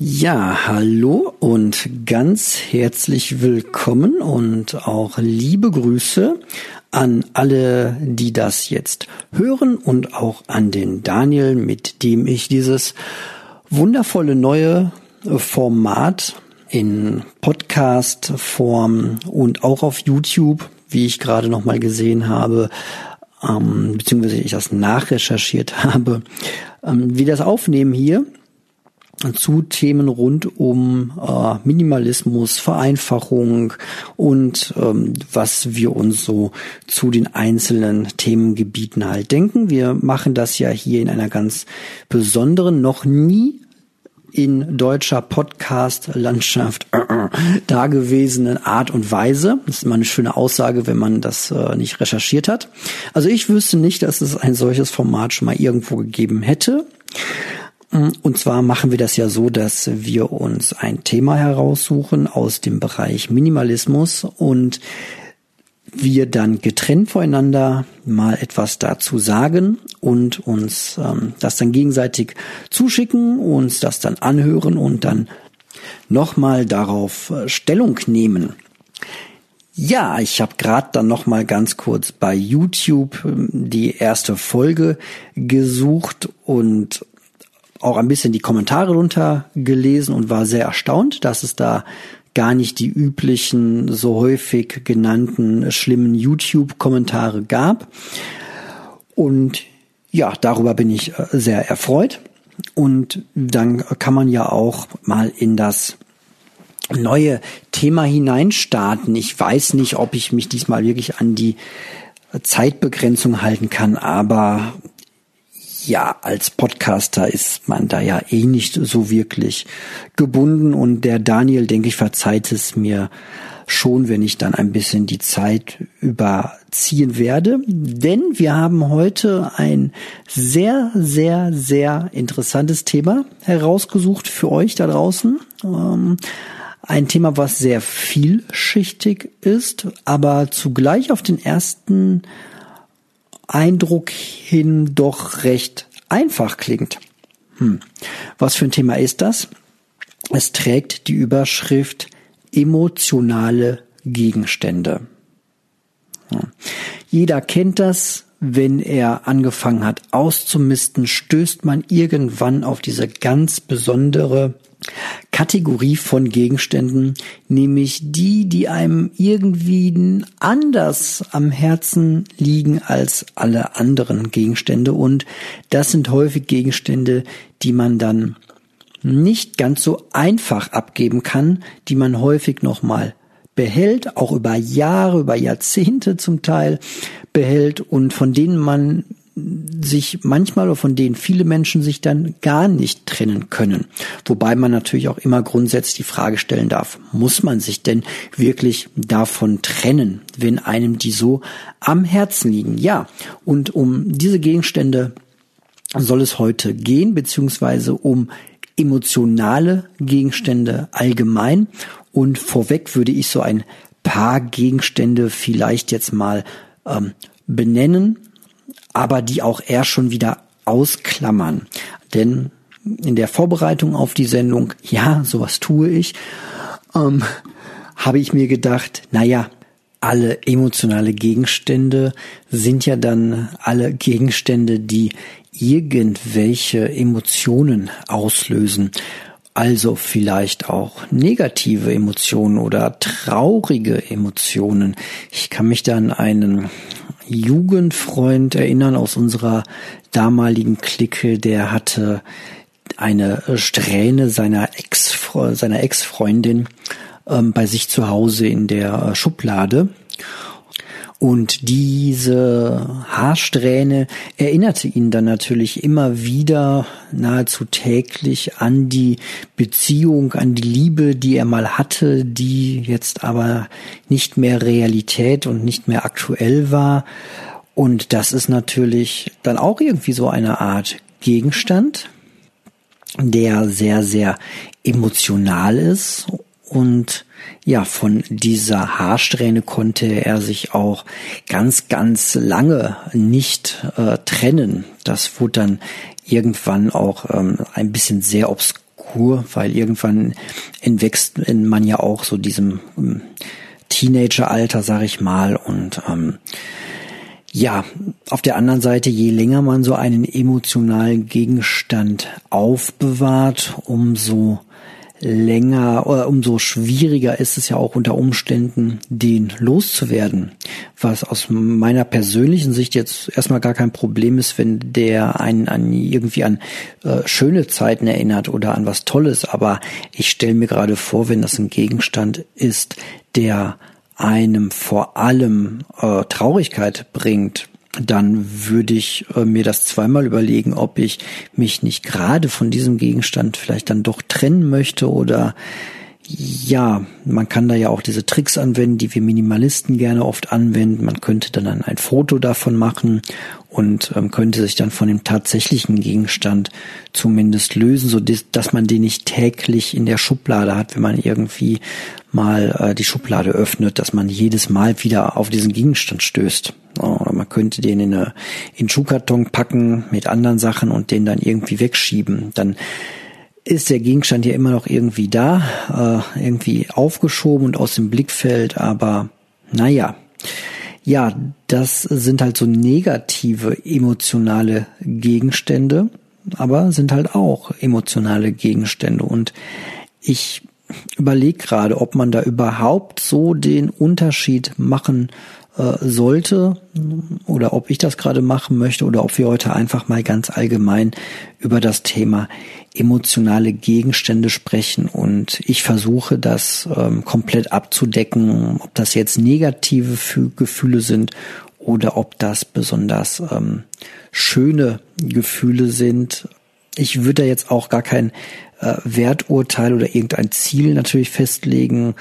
Ja, hallo und ganz herzlich willkommen und auch liebe Grüße an alle, die das jetzt hören und auch an den Daniel, mit dem ich dieses wundervolle neue Format in Podcast-Form und auch auf YouTube, wie ich gerade noch mal gesehen habe, ähm, beziehungsweise ich das nachrecherchiert habe, ähm, wie das aufnehmen hier zu Themen rund um äh, Minimalismus, Vereinfachung und ähm, was wir uns so zu den einzelnen Themengebieten halt denken. Wir machen das ja hier in einer ganz besonderen, noch nie in deutscher Podcast-Landschaft äh, äh, dagewesenen Art und Weise. Das ist immer eine schöne Aussage, wenn man das äh, nicht recherchiert hat. Also ich wüsste nicht, dass es ein solches Format schon mal irgendwo gegeben hätte. Und zwar machen wir das ja so, dass wir uns ein Thema heraussuchen aus dem Bereich Minimalismus und wir dann getrennt voneinander mal etwas dazu sagen und uns ähm, das dann gegenseitig zuschicken, uns das dann anhören und dann nochmal darauf äh, Stellung nehmen. Ja, ich habe gerade dann noch mal ganz kurz bei YouTube ähm, die erste Folge gesucht und auch ein bisschen die Kommentare runtergelesen und war sehr erstaunt, dass es da gar nicht die üblichen, so häufig genannten schlimmen YouTube-Kommentare gab. Und ja, darüber bin ich äh, sehr erfreut. Und dann kann man ja auch mal in das neue Thema hineinstarten. Ich weiß nicht, ob ich mich diesmal wirklich an die Zeitbegrenzung halten kann, aber ja, als Podcaster ist man da ja eh nicht so wirklich gebunden und der Daniel, denke ich, verzeiht es mir schon, wenn ich dann ein bisschen die Zeit überziehen werde. Denn wir haben heute ein sehr, sehr, sehr interessantes Thema herausgesucht für euch da draußen. Ähm, ein Thema, was sehr vielschichtig ist, aber zugleich auf den ersten Eindruck hin doch recht einfach klingt. Hm. Was für ein Thema ist das? Es trägt die Überschrift emotionale Gegenstände. Ja. Jeder kennt das. Wenn er angefangen hat auszumisten, stößt man irgendwann auf diese ganz besondere Kategorie von Gegenständen, nämlich die, die einem irgendwie anders am Herzen liegen als alle anderen Gegenstände. Und das sind häufig Gegenstände, die man dann nicht ganz so einfach abgeben kann, die man häufig nochmal behält, auch über Jahre, über Jahrzehnte zum Teil behält und von denen man sich manchmal oder von denen viele Menschen sich dann gar nicht trennen können. Wobei man natürlich auch immer grundsätzlich die Frage stellen darf, muss man sich denn wirklich davon trennen, wenn einem die so am Herzen liegen? Ja, und um diese Gegenstände soll es heute gehen, beziehungsweise um emotionale Gegenstände allgemein. Und vorweg würde ich so ein paar Gegenstände vielleicht jetzt mal ähm, benennen, aber die auch eher schon wieder ausklammern. Denn in der Vorbereitung auf die Sendung, ja, sowas tue ich, ähm, habe ich mir gedacht, naja, alle emotionale Gegenstände sind ja dann alle Gegenstände, die irgendwelche Emotionen auslösen. Also vielleicht auch negative Emotionen oder traurige Emotionen. Ich kann mich da an einen Jugendfreund erinnern aus unserer damaligen Clique, der hatte eine Strähne seiner Ex seiner Ex-Freundin ähm, bei sich zu Hause in der äh, Schublade und diese Haarsträhne erinnerte ihn dann natürlich immer wieder nahezu täglich an die Beziehung, an die Liebe, die er mal hatte, die jetzt aber nicht mehr Realität und nicht mehr aktuell war. Und das ist natürlich dann auch irgendwie so eine Art Gegenstand, der sehr, sehr emotional ist und ja, von dieser Haarsträhne konnte er sich auch ganz, ganz lange nicht äh, trennen. Das wurde dann irgendwann auch ähm, ein bisschen sehr obskur weil irgendwann entwächst man ja auch so diesem ähm, Teenageralter, sag ich mal, und ähm, ja, auf der anderen Seite, je länger man so einen emotionalen Gegenstand aufbewahrt, umso länger oder umso schwieriger ist es ja auch unter Umständen, den loszuwerden. Was aus meiner persönlichen Sicht jetzt erstmal gar kein Problem ist, wenn der einen an irgendwie an äh, schöne Zeiten erinnert oder an was Tolles. Aber ich stelle mir gerade vor, wenn das ein Gegenstand ist, der einem vor allem äh, Traurigkeit bringt, dann würde ich äh, mir das zweimal überlegen, ob ich mich nicht gerade von diesem Gegenstand vielleicht dann doch trennen möchte oder ja, man kann da ja auch diese Tricks anwenden, die wir Minimalisten gerne oft anwenden. Man könnte dann ein Foto davon machen und ähm, könnte sich dann von dem tatsächlichen Gegenstand zumindest lösen, so dass man den nicht täglich in der Schublade hat, wenn man irgendwie mal äh, die Schublade öffnet, dass man jedes Mal wieder auf diesen Gegenstand stößt. Oder man könnte den in, eine, in Schuhkarton packen mit anderen Sachen und den dann irgendwie wegschieben. Dann ist der Gegenstand ja immer noch irgendwie da, äh, irgendwie aufgeschoben und aus dem Blickfeld, aber naja. Ja, das sind halt so negative emotionale Gegenstände, aber sind halt auch emotionale Gegenstände. Und ich überlege gerade, ob man da überhaupt so den Unterschied machen äh, sollte oder ob ich das gerade machen möchte oder ob wir heute einfach mal ganz allgemein über das Thema emotionale Gegenstände sprechen und ich versuche das ähm, komplett abzudecken, ob das jetzt negative Gefühle sind oder ob das besonders ähm, schöne Gefühle sind. Ich würde da jetzt auch gar kein äh, Werturteil oder irgendein Ziel natürlich festlegen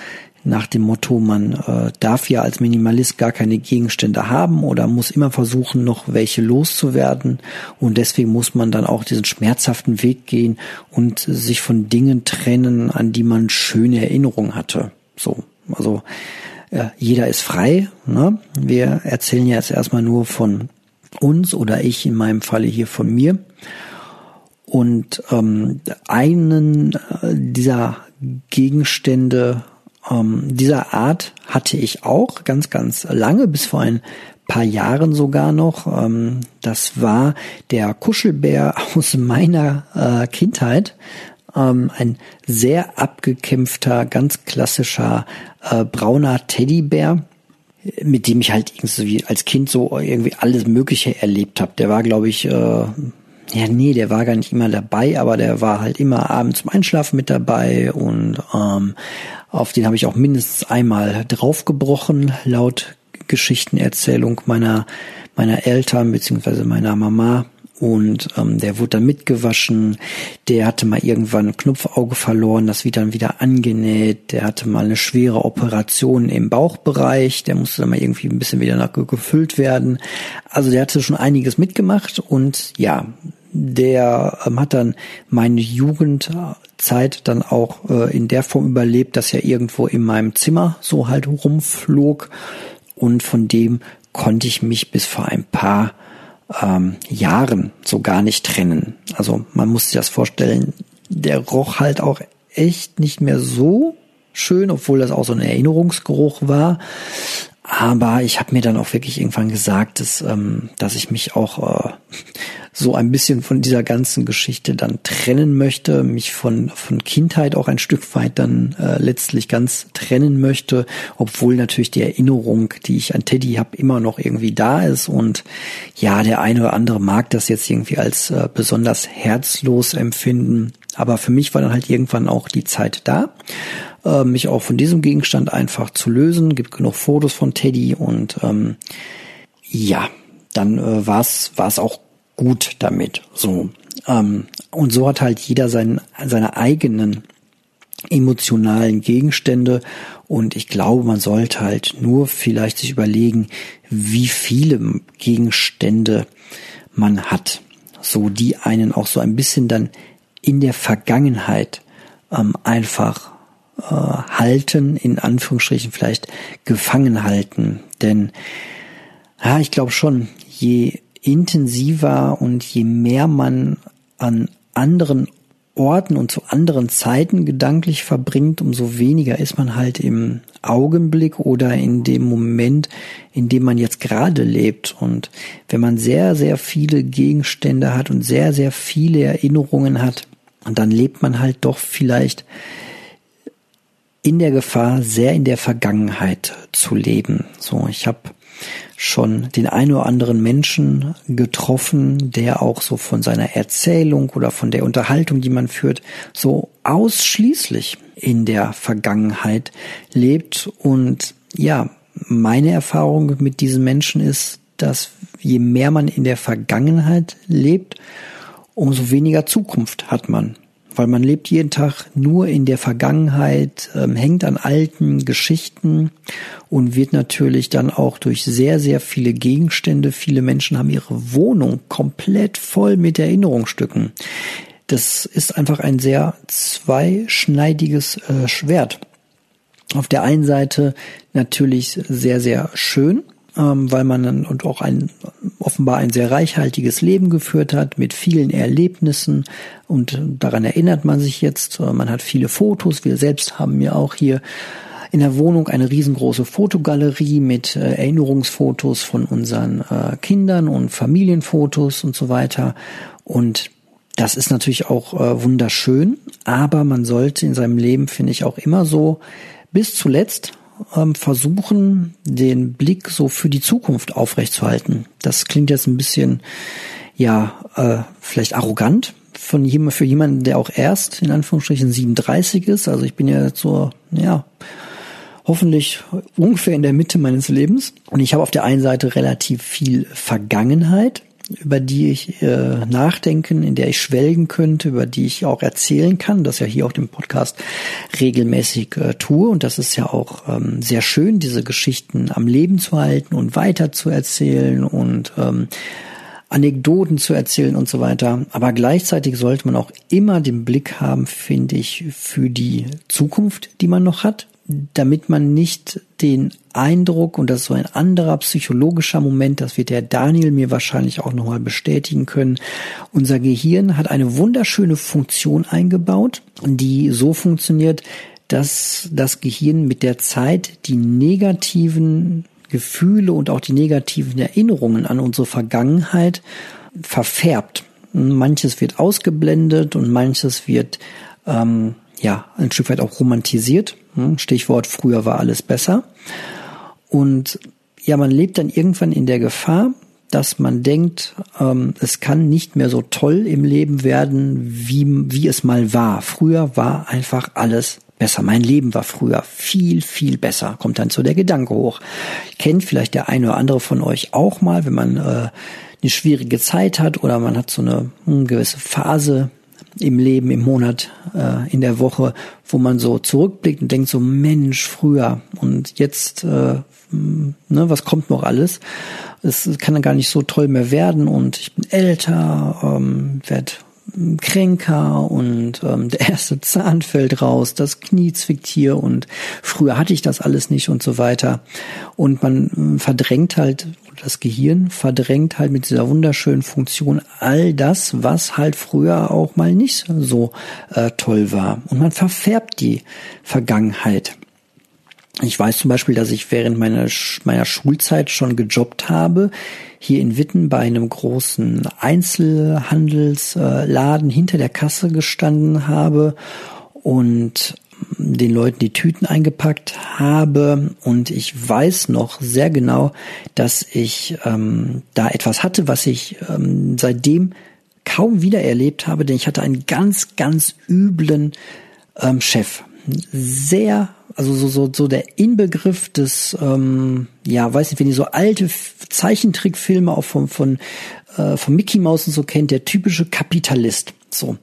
nach dem Motto, man äh, darf ja als Minimalist gar keine Gegenstände haben oder muss immer versuchen, noch welche loszuwerden. Und deswegen muss man dann auch diesen schmerzhaften Weg gehen und sich von Dingen trennen, an die man schöne Erinnerungen hatte. So, also äh, jeder ist frei. Ne? Wir erzählen jetzt erstmal nur von uns oder ich in meinem Falle hier von mir. Und ähm, einen äh, dieser Gegenstände ähm, dieser Art hatte ich auch ganz, ganz lange, bis vor ein paar Jahren sogar noch. Ähm, das war der Kuschelbär aus meiner äh, Kindheit. Ähm, ein sehr abgekämpfter, ganz klassischer äh, brauner Teddybär mit dem ich halt irgendwie als Kind so irgendwie alles Mögliche erlebt habe. Der war, glaube ich, äh, ja, nee, der war gar nicht immer dabei, aber der war halt immer abends zum Einschlafen mit dabei und ähm, auf den habe ich auch mindestens einmal draufgebrochen, laut Geschichtenerzählung meiner, meiner Eltern beziehungsweise meiner Mama. Und ähm, der wurde dann mitgewaschen. Der hatte mal irgendwann ein Knopfauge verloren, das wird dann wieder angenäht. Der hatte mal eine schwere Operation im Bauchbereich. Der musste dann mal irgendwie ein bisschen wieder gefüllt werden. Also der hatte schon einiges mitgemacht und ja, der ähm, hat dann meine Jugendzeit dann auch äh, in der Form überlebt, dass er irgendwo in meinem Zimmer so halt rumflog und von dem konnte ich mich bis vor ein paar ähm, Jahren so gar nicht trennen. Also man muss sich das vorstellen, der roch halt auch echt nicht mehr so schön, obwohl das auch so ein Erinnerungsgeruch war. Aber ich habe mir dann auch wirklich irgendwann gesagt, dass, ähm, dass ich mich auch äh, so ein bisschen von dieser ganzen Geschichte dann trennen möchte, mich von, von Kindheit auch ein Stück weit dann äh, letztlich ganz trennen möchte, obwohl natürlich die Erinnerung, die ich an Teddy habe, immer noch irgendwie da ist. Und ja, der eine oder andere mag das jetzt irgendwie als äh, besonders herzlos empfinden. Aber für mich war dann halt irgendwann auch die Zeit da, äh, mich auch von diesem Gegenstand einfach zu lösen. Gibt genug Fotos von Teddy und ähm, ja, dann äh, war es auch gut damit. So ähm, und so hat halt jeder sein, seine eigenen emotionalen Gegenstände und ich glaube, man sollte halt nur vielleicht sich überlegen, wie viele Gegenstände man hat, so die einen auch so ein bisschen dann in der Vergangenheit ähm, einfach äh, halten, in Anführungsstrichen vielleicht gefangen halten. Denn ja, ich glaube schon, je intensiver und je mehr man an anderen Orten und zu anderen Zeiten gedanklich verbringt, umso weniger ist man halt im Augenblick oder in dem Moment, in dem man jetzt gerade lebt. Und wenn man sehr, sehr viele Gegenstände hat und sehr, sehr viele Erinnerungen hat, dann lebt man halt doch vielleicht in der Gefahr, sehr in der Vergangenheit zu leben. So, ich habe schon den ein oder anderen Menschen getroffen, der auch so von seiner Erzählung oder von der Unterhaltung, die man führt, so ausschließlich in der Vergangenheit lebt. Und ja, meine Erfahrung mit diesen Menschen ist, dass je mehr man in der Vergangenheit lebt, umso weniger Zukunft hat man weil man lebt jeden Tag nur in der Vergangenheit, ähm, hängt an alten Geschichten und wird natürlich dann auch durch sehr, sehr viele Gegenstände, viele Menschen haben ihre Wohnung komplett voll mit Erinnerungsstücken. Das ist einfach ein sehr zweischneidiges äh, Schwert. Auf der einen Seite natürlich sehr, sehr schön, ähm, weil man dann und auch ein offenbar ein sehr reichhaltiges Leben geführt hat mit vielen Erlebnissen und daran erinnert man sich jetzt. Äh, man hat viele Fotos. Wir selbst haben ja auch hier in der Wohnung eine riesengroße Fotogalerie mit äh, Erinnerungsfotos von unseren äh, Kindern und Familienfotos und so weiter. Und das ist natürlich auch äh, wunderschön, aber man sollte in seinem Leben, finde ich, auch immer so bis zuletzt ähm, versuchen, den Blick so für die Zukunft aufrechtzuerhalten. Das klingt jetzt ein bisschen, ja, äh, vielleicht arrogant von jemand, für jemanden, der auch erst in Anführungsstrichen 37 ist. Also ich bin ja so, ja, hoffentlich ungefähr in der Mitte meines Lebens. Und ich habe auf der einen Seite relativ viel Vergangenheit, über die ich äh, nachdenken, in der ich schwelgen könnte, über die ich auch erzählen kann, das ja hier auch dem Podcast regelmäßig äh, tue. Und das ist ja auch ähm, sehr schön, diese Geschichten am Leben zu halten und weiter zu erzählen und ähm, Anekdoten zu erzählen und so weiter. Aber gleichzeitig sollte man auch immer den Blick haben, finde ich, für die Zukunft, die man noch hat, damit man nicht den Eindruck, und das ist so ein anderer psychologischer Moment, das wird der Daniel mir wahrscheinlich auch nochmal bestätigen können, unser Gehirn hat eine wunderschöne Funktion eingebaut, die so funktioniert, dass das Gehirn mit der Zeit die negativen Gefühle und auch die negativen Erinnerungen an unsere Vergangenheit verfärbt. Manches wird ausgeblendet und manches wird ähm, ja ein Stück weit auch romantisiert. Hm, Stichwort, früher war alles besser. Und ja, man lebt dann irgendwann in der Gefahr, dass man denkt, ähm, es kann nicht mehr so toll im Leben werden, wie, wie es mal war. Früher war einfach alles besser. Mein Leben war früher viel, viel besser. Kommt dann so der Gedanke hoch. Kennt vielleicht der eine oder andere von euch auch mal, wenn man äh, eine schwierige Zeit hat oder man hat so eine, eine hm, gewisse Phase im Leben, im Monat, äh, in der Woche, wo man so zurückblickt und denkt so, Mensch, früher und jetzt, äh, ne, was kommt noch alles? Es kann dann gar nicht so toll mehr werden und ich bin älter, ähm, werde kränker und ähm, der erste Zahn fällt raus, das Knie zwickt hier und früher hatte ich das alles nicht und so weiter. Und man äh, verdrängt halt das Gehirn verdrängt halt mit dieser wunderschönen Funktion all das, was halt früher auch mal nicht so äh, toll war. Und man verfärbt die Vergangenheit. Ich weiß zum Beispiel, dass ich während meiner, meiner Schulzeit schon gejobbt habe, hier in Witten bei einem großen Einzelhandelsladen hinter der Kasse gestanden habe und den Leuten die Tüten eingepackt habe und ich weiß noch sehr genau, dass ich ähm, da etwas hatte, was ich ähm, seitdem kaum wieder erlebt habe, denn ich hatte einen ganz, ganz üblen ähm, Chef. Sehr, also so, so, so der Inbegriff des, ähm, ja, weiß nicht, wenn ihr so alte Zeichentrickfilme auch von, von, äh, von Mickey Mouse und so kennt, der typische Kapitalist. So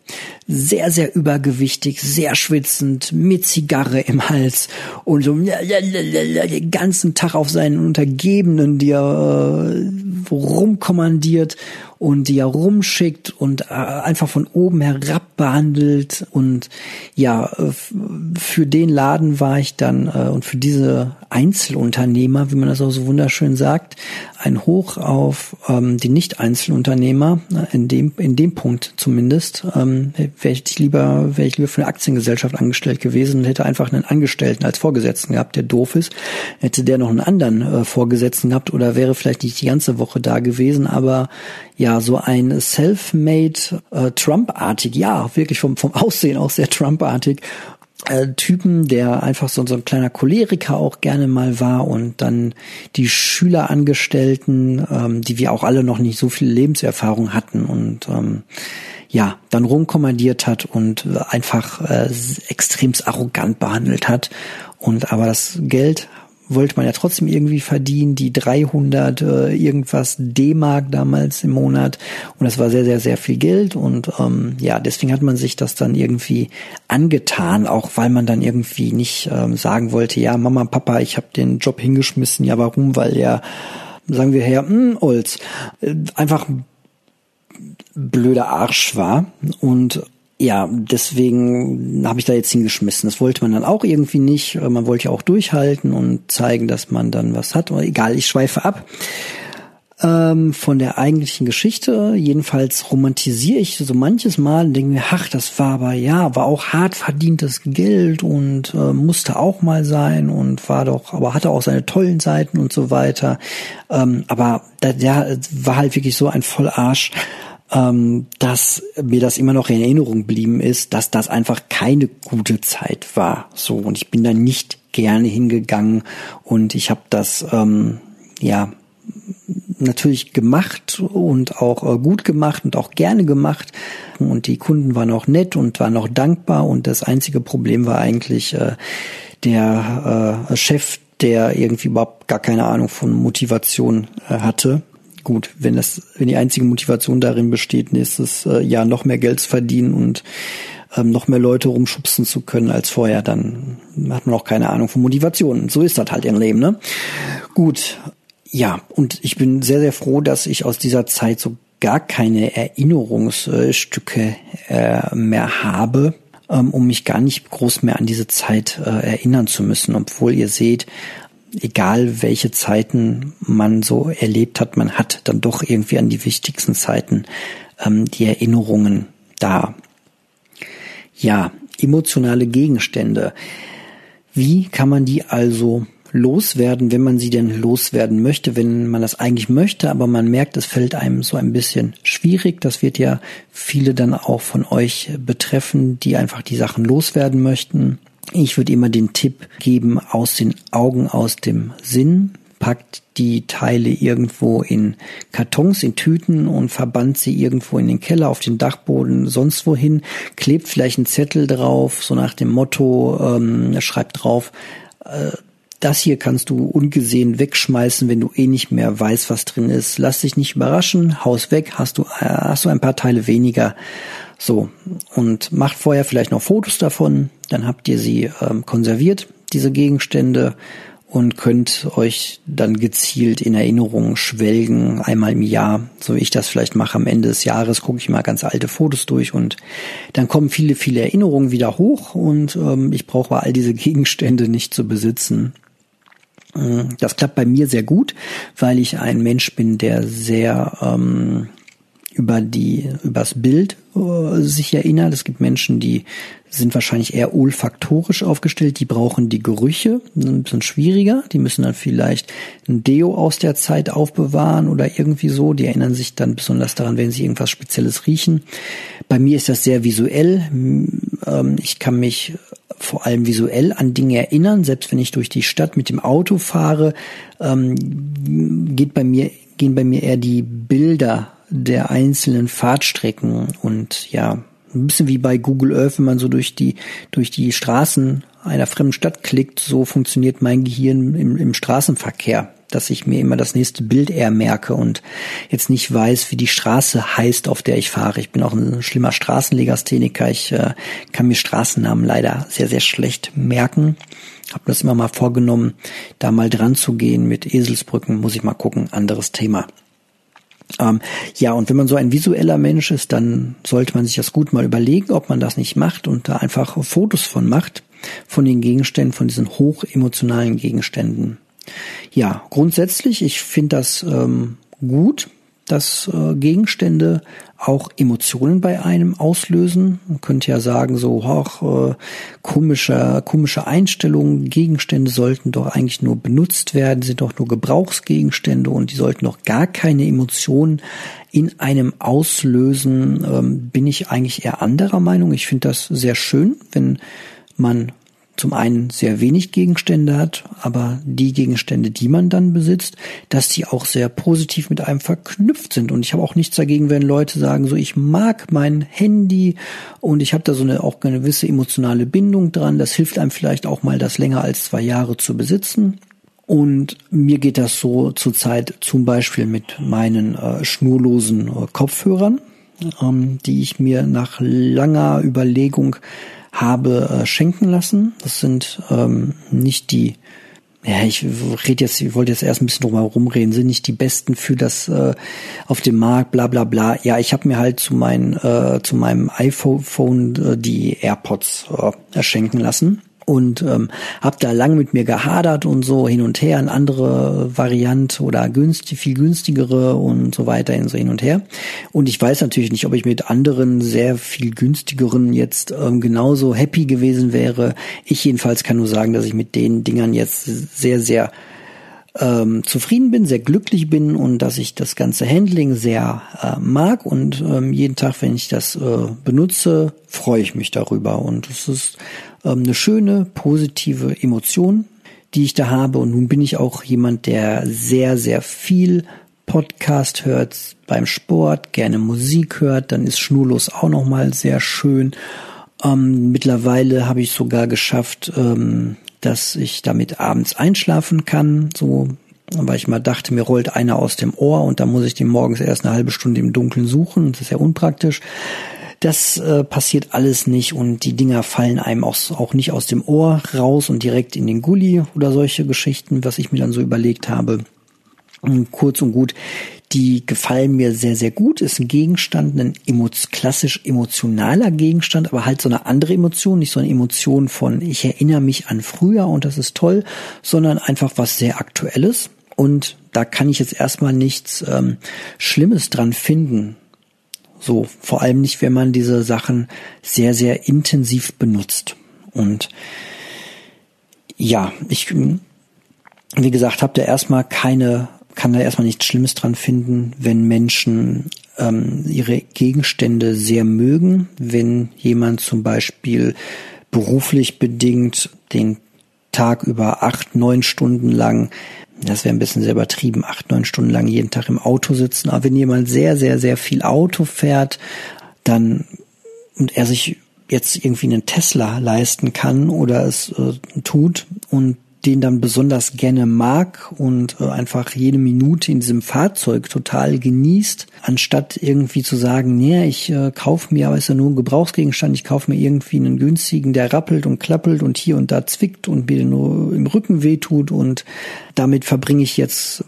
sehr, sehr übergewichtig, sehr schwitzend, mit Zigarre im Hals und so den ganzen Tag auf seinen Untergebenen, die er äh, rumkommandiert und die ja rumschickt und äh, einfach von oben herab behandelt. Und ja, für den Laden war ich dann äh, und für diese Einzelunternehmer, wie man das auch so wunderschön sagt, ein Hoch auf ähm, die Nicht-Einzelunternehmer, in dem, in dem Punkt zumindest, ähm, wäre ich lieber, wäre ich lieber für eine Aktiengesellschaft angestellt gewesen und hätte einfach einen Angestellten als Vorgesetzten gehabt, der doof ist, hätte der noch einen anderen äh, Vorgesetzten gehabt oder wäre vielleicht nicht die ganze Woche da gewesen, aber ja, so ein self-made äh, Trump-artig, ja, wirklich vom, vom Aussehen auch sehr Trump-artig äh, Typen, der einfach so, so ein kleiner Choleriker auch gerne mal war und dann die Schülerangestellten, ähm, die wir auch alle noch nicht so viel Lebenserfahrung hatten und ähm, ja, dann rumkommandiert hat und einfach äh, extremst arrogant behandelt hat. Und aber das Geld wollte man ja trotzdem irgendwie verdienen, die 300 äh, irgendwas D-Mark damals im Monat. Und das war sehr, sehr, sehr viel Geld. Und ähm, ja, deswegen hat man sich das dann irgendwie angetan, auch weil man dann irgendwie nicht ähm, sagen wollte, ja, Mama, Papa, ich habe den Job hingeschmissen, ja, warum? Weil ja, sagen wir her, mh, hm, Olz, äh, einfach blöder Arsch war. Und ja, deswegen habe ich da jetzt hingeschmissen. Das wollte man dann auch irgendwie nicht. Man wollte ja auch durchhalten und zeigen, dass man dann was hat. Egal, ich schweife ab ähm, von der eigentlichen Geschichte. Jedenfalls romantisiere ich so manches Mal und denke mir, ach, das war aber ja, war auch hart verdientes Geld und äh, musste auch mal sein und war doch, aber hatte auch seine tollen Seiten und so weiter. Ähm, aber der, der war halt wirklich so ein Vollarsch ähm, dass mir das immer noch in Erinnerung blieben ist, dass das einfach keine gute Zeit war. So und ich bin da nicht gerne hingegangen. Und ich habe das ähm, ja natürlich gemacht und auch äh, gut gemacht und auch gerne gemacht. Und die Kunden waren auch nett und waren auch dankbar. Und das einzige Problem war eigentlich äh, der äh, Chef, der irgendwie überhaupt gar keine Ahnung von Motivation äh, hatte gut, wenn das, wenn die einzige Motivation darin besteht, nächstes äh, Jahr noch mehr Geld zu verdienen und ähm, noch mehr Leute rumschubsen zu können als vorher, dann hat man auch keine Ahnung von Motivation. So ist das halt im Leben, ne? Gut, ja, und ich bin sehr, sehr froh, dass ich aus dieser Zeit so gar keine Erinnerungsstücke äh, mehr habe, ähm, um mich gar nicht groß mehr an diese Zeit äh, erinnern zu müssen, obwohl ihr seht, egal welche Zeiten man so erlebt hat, man hat dann doch irgendwie an die wichtigsten Zeiten ähm, die Erinnerungen da. Ja, emotionale Gegenstände. Wie kann man die also loswerden, wenn man sie denn loswerden möchte, wenn man das eigentlich möchte, aber man merkt, es fällt einem so ein bisschen schwierig. Das wird ja viele dann auch von euch betreffen, die einfach die Sachen loswerden möchten. Ich würde immer den Tipp geben, aus den Augen, aus dem Sinn. Packt die Teile irgendwo in Kartons, in Tüten und verbannt sie irgendwo in den Keller, auf den Dachboden, sonst wohin. Klebt vielleicht einen Zettel drauf, so nach dem Motto, ähm, schreibt drauf, äh, das hier kannst du ungesehen wegschmeißen, wenn du eh nicht mehr weißt, was drin ist. Lass dich nicht überraschen, Haus weg, hast du, äh, hast du ein paar Teile weniger. So, und macht vorher vielleicht noch Fotos davon, dann habt ihr sie ähm, konserviert, diese Gegenstände, und könnt euch dann gezielt in Erinnerungen schwelgen, einmal im Jahr, so wie ich das vielleicht mache am Ende des Jahres, gucke ich mal ganz alte Fotos durch und dann kommen viele, viele Erinnerungen wieder hoch und ähm, ich brauche all diese Gegenstände nicht zu besitzen. Mm, das klappt bei mir sehr gut, weil ich ein Mensch bin, der sehr ähm, über die übers Bild äh, sich erinnert. Es gibt Menschen, die sind wahrscheinlich eher olfaktorisch aufgestellt, die brauchen die Gerüche, ein bisschen schwieriger, die müssen dann vielleicht ein Deo aus der Zeit aufbewahren oder irgendwie so, die erinnern sich dann besonders daran, wenn sie irgendwas Spezielles riechen. Bei mir ist das sehr visuell, ähm, ich kann mich vor allem visuell an Dinge erinnern, selbst wenn ich durch die Stadt mit dem Auto fahre, ähm, geht bei mir, gehen bei mir eher die Bilder der einzelnen Fahrtstrecken und ja, ein bisschen wie bei Google Earth, wenn man so durch die, durch die Straßen einer fremden Stadt klickt, so funktioniert mein Gehirn im, im Straßenverkehr, dass ich mir immer das nächste Bild eher merke und jetzt nicht weiß, wie die Straße heißt, auf der ich fahre. Ich bin auch ein schlimmer Straßenlegastheniker. Ich äh, kann mir Straßennamen leider sehr, sehr schlecht merken. Habe das immer mal vorgenommen, da mal dran zu gehen mit Eselsbrücken. Muss ich mal gucken. Anderes Thema. Ähm, ja, und wenn man so ein visueller Mensch ist, dann sollte man sich das gut mal überlegen, ob man das nicht macht und da einfach Fotos von macht, von den Gegenständen, von diesen hochemotionalen Gegenständen. Ja, grundsätzlich, ich finde das ähm, gut, dass äh, Gegenstände auch Emotionen bei einem auslösen. Man könnte ja sagen, so hoch äh, komische, komische Einstellungen, Gegenstände sollten doch eigentlich nur benutzt werden, sind doch nur Gebrauchsgegenstände und die sollten doch gar keine Emotionen in einem auslösen. Ähm, bin ich eigentlich eher anderer Meinung. Ich finde das sehr schön, wenn man zum einen sehr wenig Gegenstände hat, aber die Gegenstände, die man dann besitzt, dass die auch sehr positiv mit einem verknüpft sind. Und ich habe auch nichts dagegen, wenn Leute sagen, so ich mag mein Handy und ich habe da so eine auch eine gewisse emotionale Bindung dran. Das hilft einem vielleicht auch mal, das länger als zwei Jahre zu besitzen. Und mir geht das so zurzeit zum Beispiel mit meinen äh, schnurlosen äh, Kopfhörern, ähm, die ich mir nach langer Überlegung habe äh, schenken lassen. Das sind ähm, nicht die, ja, ich rede jetzt, ich wollte jetzt erst ein bisschen drum herum reden, sind nicht die besten für das äh, auf dem Markt, bla bla bla. Ja, ich habe mir halt zu, mein, äh, zu meinem iPhone äh, die AirPods äh, erschenken lassen und ähm, habe da lang mit mir gehadert und so hin und her, eine andere Variante oder günstig, viel günstigere und so weiter so hin und her. Und ich weiß natürlich nicht, ob ich mit anderen sehr viel günstigeren jetzt ähm, genauso happy gewesen wäre. Ich jedenfalls kann nur sagen, dass ich mit den Dingern jetzt sehr, sehr ähm, zufrieden bin, sehr glücklich bin und dass ich das ganze Handling sehr äh, mag und ähm, jeden Tag, wenn ich das äh, benutze, freue ich mich darüber und es ist ähm, eine schöne, positive Emotion, die ich da habe und nun bin ich auch jemand, der sehr, sehr viel Podcast hört beim Sport, gerne Musik hört, dann ist Schnurlos auch nochmal sehr schön. Ähm, mittlerweile habe ich sogar geschafft, ähm, dass ich damit abends einschlafen kann, so weil ich mal dachte, mir rollt einer aus dem Ohr und da muss ich den morgens erst eine halbe Stunde im Dunkeln suchen. Das ist ja unpraktisch. Das äh, passiert alles nicht und die Dinger fallen einem auch, auch nicht aus dem Ohr raus und direkt in den Gully oder solche Geschichten, was ich mir dann so überlegt habe. Und kurz und gut, die gefallen mir sehr, sehr gut. Ist ein Gegenstand, ein emo klassisch emotionaler Gegenstand, aber halt so eine andere Emotion, nicht so eine Emotion von ich erinnere mich an früher und das ist toll, sondern einfach was sehr Aktuelles. Und da kann ich jetzt erstmal nichts ähm, Schlimmes dran finden. So, vor allem nicht, wenn man diese Sachen sehr, sehr intensiv benutzt. Und ja, ich, wie gesagt, habe da erstmal keine kann da erstmal nichts Schlimmes dran finden, wenn Menschen ähm, ihre Gegenstände sehr mögen, wenn jemand zum Beispiel beruflich bedingt den Tag über acht, neun Stunden lang, das wäre ein bisschen sehr übertrieben, acht, neun Stunden lang jeden Tag im Auto sitzen. Aber wenn jemand sehr, sehr, sehr viel Auto fährt, dann und er sich jetzt irgendwie einen Tesla leisten kann oder es äh, tut und den dann besonders gerne mag und äh, einfach jede Minute in diesem Fahrzeug total genießt, anstatt irgendwie zu sagen, nee, ich äh, kaufe mir, aber ist ja nur ein Gebrauchsgegenstand, ich kaufe mir irgendwie einen günstigen, der rappelt und klappelt und hier und da zwickt und mir nur im Rücken wehtut und damit verbringe ich jetzt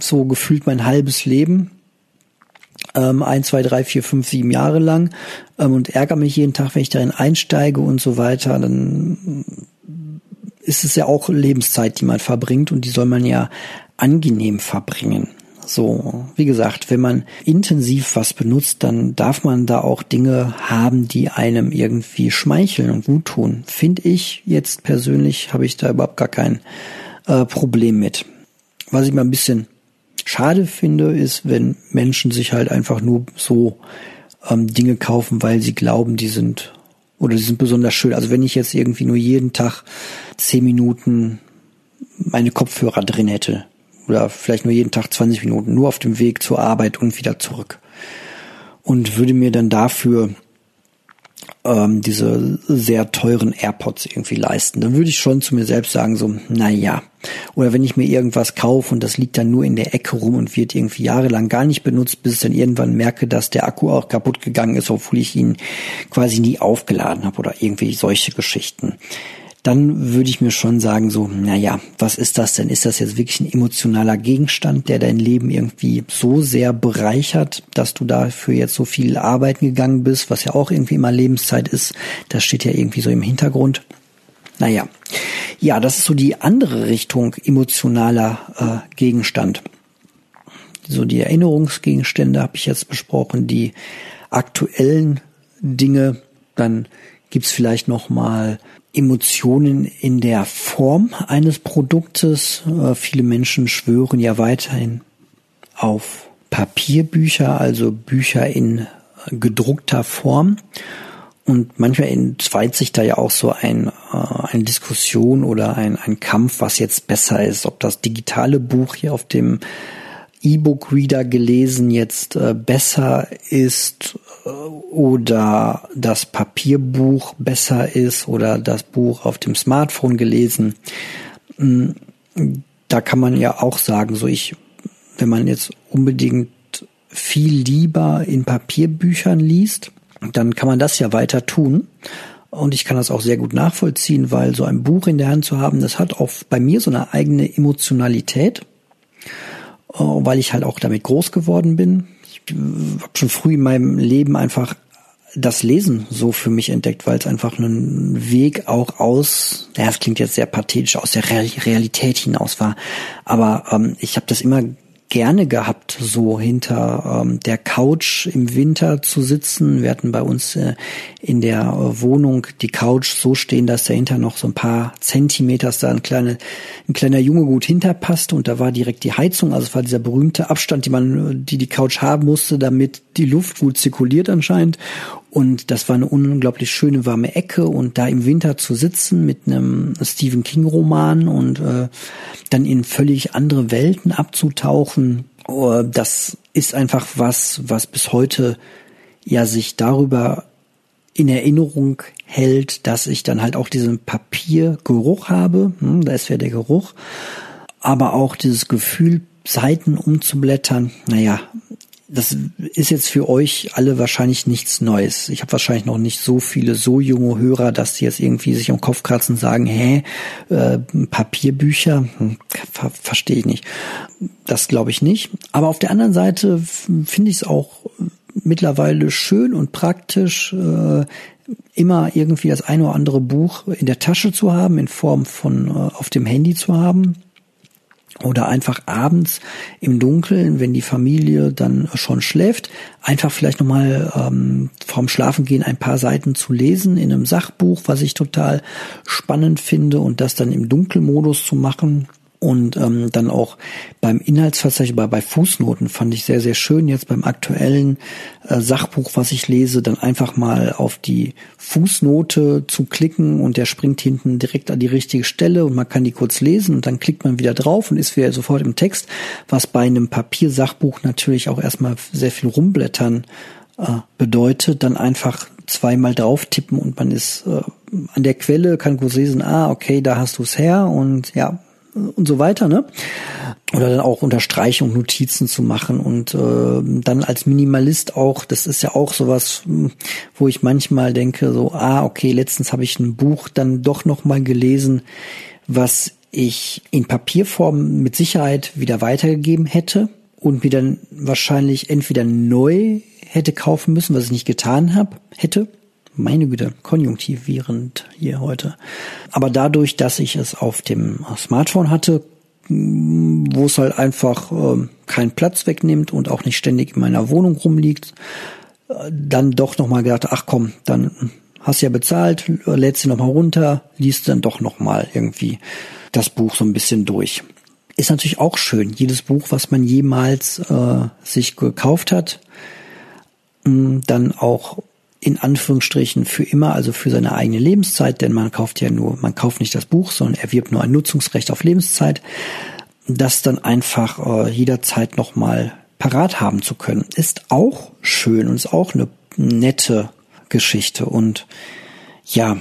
so gefühlt mein halbes Leben ähm, ein, zwei, drei, vier, fünf, sieben Jahre lang ähm, und ärgere mich jeden Tag, wenn ich darin einsteige und so weiter, dann ist es ja auch Lebenszeit, die man verbringt und die soll man ja angenehm verbringen. So, wie gesagt, wenn man intensiv was benutzt, dann darf man da auch Dinge haben, die einem irgendwie schmeicheln und gut tun. Finde ich jetzt persönlich, habe ich da überhaupt gar kein äh, Problem mit. Was ich mal ein bisschen schade finde, ist, wenn Menschen sich halt einfach nur so ähm, Dinge kaufen, weil sie glauben, die sind oder die sind besonders schön. Also wenn ich jetzt irgendwie nur jeden Tag zehn Minuten meine Kopfhörer drin hätte oder vielleicht nur jeden Tag 20 Minuten, nur auf dem Weg zur Arbeit und wieder zurück und würde mir dann dafür ähm, diese sehr teuren AirPods irgendwie leisten, dann würde ich schon zu mir selbst sagen, so, na. Oder wenn ich mir irgendwas kaufe und das liegt dann nur in der Ecke rum und wird irgendwie jahrelang gar nicht benutzt, bis ich dann irgendwann merke, dass der Akku auch kaputt gegangen ist, obwohl ich ihn quasi nie aufgeladen habe oder irgendwie solche Geschichten dann würde ich mir schon sagen, so, naja, was ist das denn? Ist das jetzt wirklich ein emotionaler Gegenstand, der dein Leben irgendwie so sehr bereichert, dass du dafür jetzt so viel arbeiten gegangen bist, was ja auch irgendwie immer Lebenszeit ist? Das steht ja irgendwie so im Hintergrund. Naja, ja, das ist so die andere Richtung emotionaler äh, Gegenstand. So die Erinnerungsgegenstände habe ich jetzt besprochen, die aktuellen Dinge, dann gibt's vielleicht noch mal Emotionen in der Form eines Produktes. Äh, viele Menschen schwören ja weiterhin auf Papierbücher, also Bücher in gedruckter Form. Und manchmal entzweit sich da ja auch so ein, äh, eine Diskussion oder ein, ein Kampf, was jetzt besser ist, ob das digitale Buch hier auf dem E-Book-Reader gelesen jetzt äh, besser ist äh, oder das Papierbuch besser ist oder das Buch auf dem Smartphone gelesen. Mm, da kann man ja auch sagen, so ich, wenn man jetzt unbedingt viel lieber in Papierbüchern liest, dann kann man das ja weiter tun. Und ich kann das auch sehr gut nachvollziehen, weil so ein Buch in der Hand zu haben, das hat auch bei mir so eine eigene Emotionalität, weil ich halt auch damit groß geworden bin. Ich habe schon früh in meinem Leben einfach das Lesen so für mich entdeckt, weil es einfach ein Weg auch aus, ja, das klingt jetzt sehr pathetisch, aus der Realität hinaus war. Aber ähm, ich habe das immer gerne gehabt, so hinter ähm, der Couch im Winter zu sitzen. Wir hatten bei uns äh, in der äh, Wohnung die Couch so stehen, dass dahinter noch so ein paar Zentimeters da ein, kleine, ein kleiner Junge gut hinterpasste und da war direkt die Heizung. Also es war dieser berühmte Abstand, die man, die die Couch haben musste, damit die Luft gut zirkuliert anscheinend. Und das war eine unglaublich schöne warme Ecke. Und da im Winter zu sitzen mit einem Stephen King Roman und äh, dann in völlig andere Welten abzutauchen, oh, das ist einfach was, was bis heute ja sich darüber in Erinnerung hält, dass ich dann halt auch diesen Papiergeruch habe, hm, da ist ja der Geruch, aber auch dieses Gefühl, Seiten umzublättern, naja, das ist jetzt für euch alle wahrscheinlich nichts Neues. Ich habe wahrscheinlich noch nicht so viele so junge Hörer, dass die jetzt irgendwie sich am Kopf kratzen und sagen, hä, äh, Papierbücher, hm, ver verstehe ich nicht. Das glaube ich nicht. Aber auf der anderen Seite finde ich es auch mittlerweile schön und praktisch, äh, immer irgendwie das eine oder andere Buch in der Tasche zu haben, in Form von äh, auf dem Handy zu haben oder einfach abends im Dunkeln, wenn die Familie dann schon schläft, einfach vielleicht nochmal ähm, vorm Schlafengehen ein paar Seiten zu lesen in einem Sachbuch, was ich total spannend finde und das dann im Dunkelmodus zu machen und ähm, dann auch beim Inhaltsverzeichnis, bei, bei Fußnoten fand ich sehr, sehr schön, jetzt beim aktuellen äh, Sachbuch, was ich lese, dann einfach mal auf die Fußnote zu klicken und der springt hinten direkt an die richtige Stelle und man kann die kurz lesen und dann klickt man wieder drauf und ist wieder sofort im Text, was bei einem Papiersachbuch natürlich auch erstmal sehr viel rumblättern äh, bedeutet, dann einfach zweimal drauf tippen und man ist äh, an der Quelle, kann kurz lesen, ah, okay, da hast du es her und ja, und so weiter, ne? Oder dann auch Unterstreichung, Notizen zu machen und äh, dann als Minimalist auch, das ist ja auch sowas, wo ich manchmal denke, so, ah, okay, letztens habe ich ein Buch dann doch noch mal gelesen, was ich in Papierform mit Sicherheit wieder weitergegeben hätte und mir dann wahrscheinlich entweder neu hätte kaufen müssen, was ich nicht getan habe, hätte, meine Güte, konjunktivierend hier heute. Aber dadurch, dass ich es auf dem Smartphone hatte, wo es halt einfach äh, keinen Platz wegnimmt und auch nicht ständig in meiner Wohnung rumliegt, äh, dann doch nochmal gedacht, ach komm, dann hast du ja bezahlt, lädst sie nochmal runter, liest dann doch nochmal irgendwie das Buch so ein bisschen durch. Ist natürlich auch schön, jedes Buch, was man jemals äh, sich gekauft hat, dann auch in Anführungsstrichen für immer, also für seine eigene Lebenszeit, denn man kauft ja nur, man kauft nicht das Buch, sondern erwirbt nur ein Nutzungsrecht auf Lebenszeit, das dann einfach äh, jederzeit nochmal parat haben zu können, ist auch schön und ist auch eine nette Geschichte. Und ja,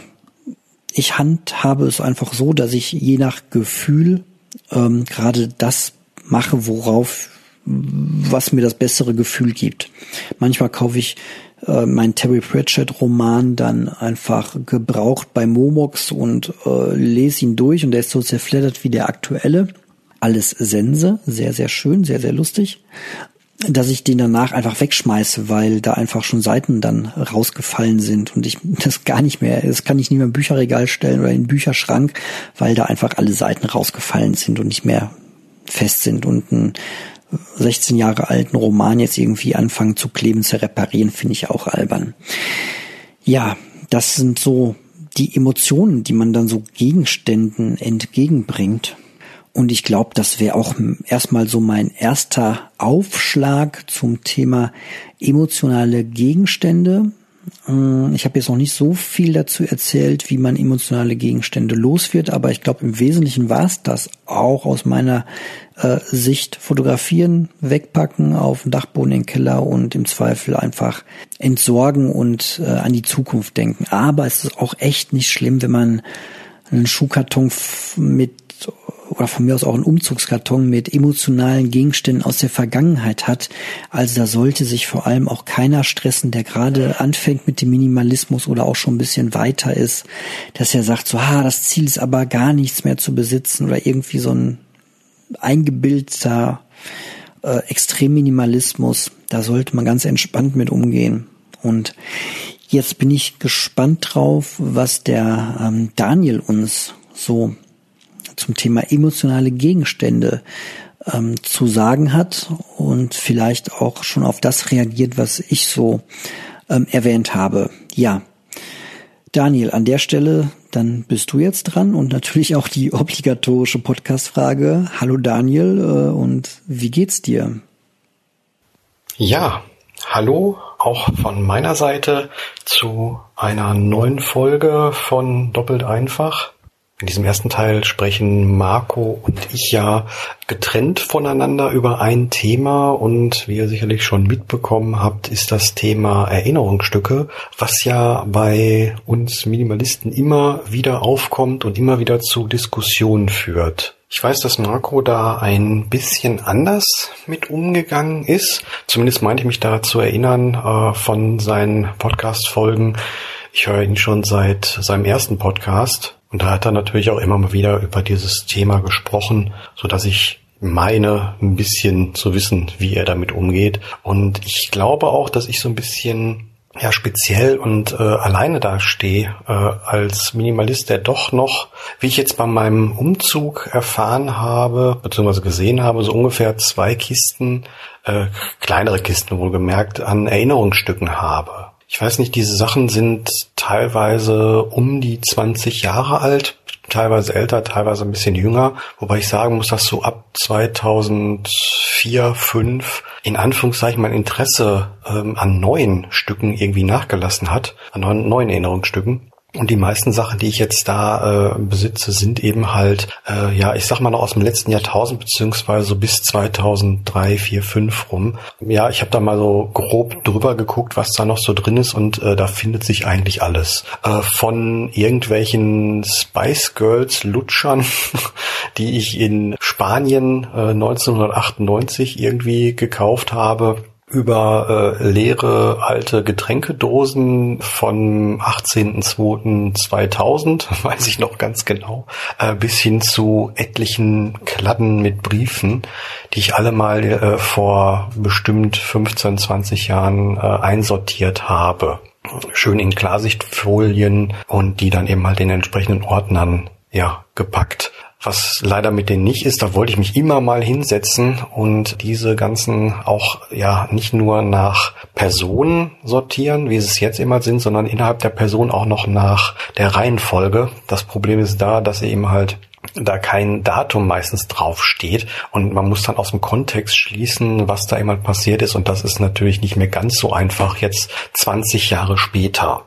ich handhabe es einfach so, dass ich je nach Gefühl ähm, gerade das mache, worauf was mir das bessere Gefühl gibt. Manchmal kaufe ich äh, meinen Terry Pratchett Roman dann einfach gebraucht bei Momox und äh, lese ihn durch und der ist so zerfleddert wie der aktuelle. Alles Sense, sehr, sehr schön, sehr, sehr lustig dass ich den danach einfach wegschmeiße, weil da einfach schon Seiten dann rausgefallen sind und ich das gar nicht mehr, das kann ich nicht mehr im Bücherregal stellen oder in den Bücherschrank, weil da einfach alle Seiten rausgefallen sind und nicht mehr fest sind und einen 16 Jahre alten Roman jetzt irgendwie anfangen zu kleben, zu reparieren, finde ich auch albern. Ja, das sind so die Emotionen, die man dann so Gegenständen entgegenbringt. Und ich glaube, das wäre auch erstmal so mein erster Aufschlag zum Thema emotionale Gegenstände. Äh, ich habe jetzt noch nicht so viel dazu erzählt, wie man emotionale Gegenstände los wird, aber ich glaube, im Wesentlichen war es das auch aus meiner äh, Sicht. Fotografieren, wegpacken, auf den Dachboden in den Keller und im Zweifel einfach entsorgen und äh, an die Zukunft denken. Aber es ist auch echt nicht schlimm, wenn man einen Schuhkarton mit oder von mir aus auch einen Umzugskarton mit emotionalen Gegenständen aus der Vergangenheit hat. Also da sollte sich vor allem auch keiner stressen, der gerade anfängt mit dem Minimalismus oder auch schon ein bisschen weiter ist, dass er sagt, so, ah, das Ziel ist aber gar nichts mehr zu besitzen oder irgendwie so ein eingebildeter äh, Extremminimalismus. Da sollte man ganz entspannt mit umgehen. Und jetzt bin ich gespannt drauf, was der ähm, Daniel uns so zum Thema emotionale Gegenstände ähm, zu sagen hat und vielleicht auch schon auf das reagiert, was ich so ähm, erwähnt habe. Ja, Daniel, an der Stelle, dann bist du jetzt dran und natürlich auch die obligatorische Podcast-Frage. Hallo Daniel äh, und wie geht's dir? Ja, hallo auch von meiner Seite zu einer neuen Folge von Doppelt einfach. In diesem ersten Teil sprechen Marco und ich ja getrennt voneinander über ein Thema und wie ihr sicherlich schon mitbekommen habt, ist das Thema Erinnerungsstücke, was ja bei uns Minimalisten immer wieder aufkommt und immer wieder zu Diskussionen führt. Ich weiß, dass Marco da ein bisschen anders mit umgegangen ist. Zumindest meinte ich mich da zu erinnern äh, von seinen Podcast-Folgen. Ich höre ihn schon seit seinem ersten Podcast und da hat er natürlich auch immer mal wieder über dieses Thema gesprochen, so dass ich meine, ein bisschen zu wissen, wie er damit umgeht. Und ich glaube auch, dass ich so ein bisschen ja speziell und äh, alleine dastehe äh, als Minimalist, der doch noch, wie ich jetzt bei meinem Umzug erfahren habe, beziehungsweise gesehen habe, so ungefähr zwei Kisten, äh, kleinere Kisten wohlgemerkt, an Erinnerungsstücken habe. Ich weiß nicht, diese Sachen sind teilweise um die 20 Jahre alt, teilweise älter, teilweise ein bisschen jünger, wobei ich sagen muss, dass so ab 2004, 5 in Anführungszeichen mein Interesse ähm, an neuen Stücken irgendwie nachgelassen hat, an neuen, neuen Erinnerungsstücken. Und die meisten Sachen, die ich jetzt da äh, besitze, sind eben halt, äh, ja, ich sag mal noch aus dem letzten Jahrtausend, beziehungsweise so bis 2003, 4, 5 rum. Ja, ich habe da mal so grob drüber geguckt, was da noch so drin ist und äh, da findet sich eigentlich alles. Äh, von irgendwelchen Spice Girls Lutschern, die ich in Spanien äh, 1998 irgendwie gekauft habe, über äh, leere alte Getränkedosen von 18.02.2000, weiß ich noch ganz genau, äh, bis hin zu etlichen Kladden mit Briefen, die ich alle mal äh, vor bestimmt 15, 20 Jahren äh, einsortiert habe. Schön in Klarsichtfolien und die dann eben halt in entsprechenden Ordnern ja, gepackt. Was leider mit denen nicht ist, da wollte ich mich immer mal hinsetzen und diese ganzen auch ja nicht nur nach Personen sortieren, wie es jetzt immer sind, sondern innerhalb der Person auch noch nach der Reihenfolge. Das Problem ist da, dass sie eben halt da kein Datum meistens draufsteht und man muss dann aus dem Kontext schließen, was da immer passiert ist und das ist natürlich nicht mehr ganz so einfach jetzt 20 Jahre später.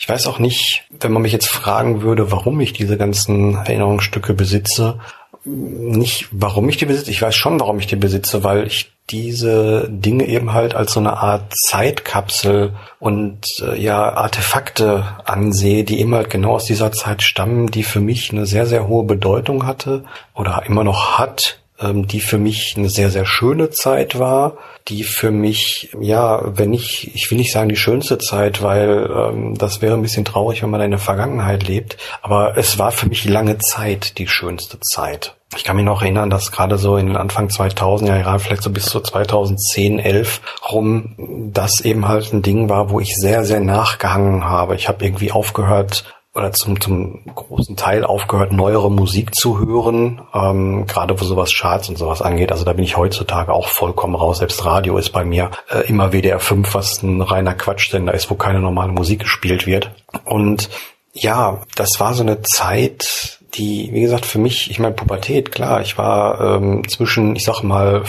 Ich weiß auch nicht, wenn man mich jetzt fragen würde, warum ich diese ganzen Erinnerungsstücke besitze, nicht warum ich die besitze. Ich weiß schon, warum ich die besitze, weil ich diese Dinge eben halt als so eine Art Zeitkapsel und äh, ja Artefakte ansehe, die eben halt genau aus dieser Zeit stammen, die für mich eine sehr, sehr hohe Bedeutung hatte oder immer noch hat die für mich eine sehr, sehr schöne Zeit war, die für mich, ja, wenn ich, ich will nicht sagen die schönste Zeit, weil ähm, das wäre ein bisschen traurig, wenn man in der Vergangenheit lebt, aber es war für mich lange Zeit die schönste Zeit. Ich kann mich noch erinnern, dass gerade so in den Anfang 2000er Jahren, vielleicht so bis zu 2010, 11 rum, das eben halt ein Ding war, wo ich sehr, sehr nachgehangen habe. Ich habe irgendwie aufgehört, oder zum, zum großen Teil aufgehört, neuere Musik zu hören, ähm, gerade wo sowas Charts und sowas angeht. Also da bin ich heutzutage auch vollkommen raus. Selbst Radio ist bei mir äh, immer WDR 5, was ein reiner Quatschsender ist, wo keine normale Musik gespielt wird. Und ja, das war so eine Zeit, die, wie gesagt, für mich, ich meine, Pubertät, klar, ich war ähm, zwischen, ich sag mal,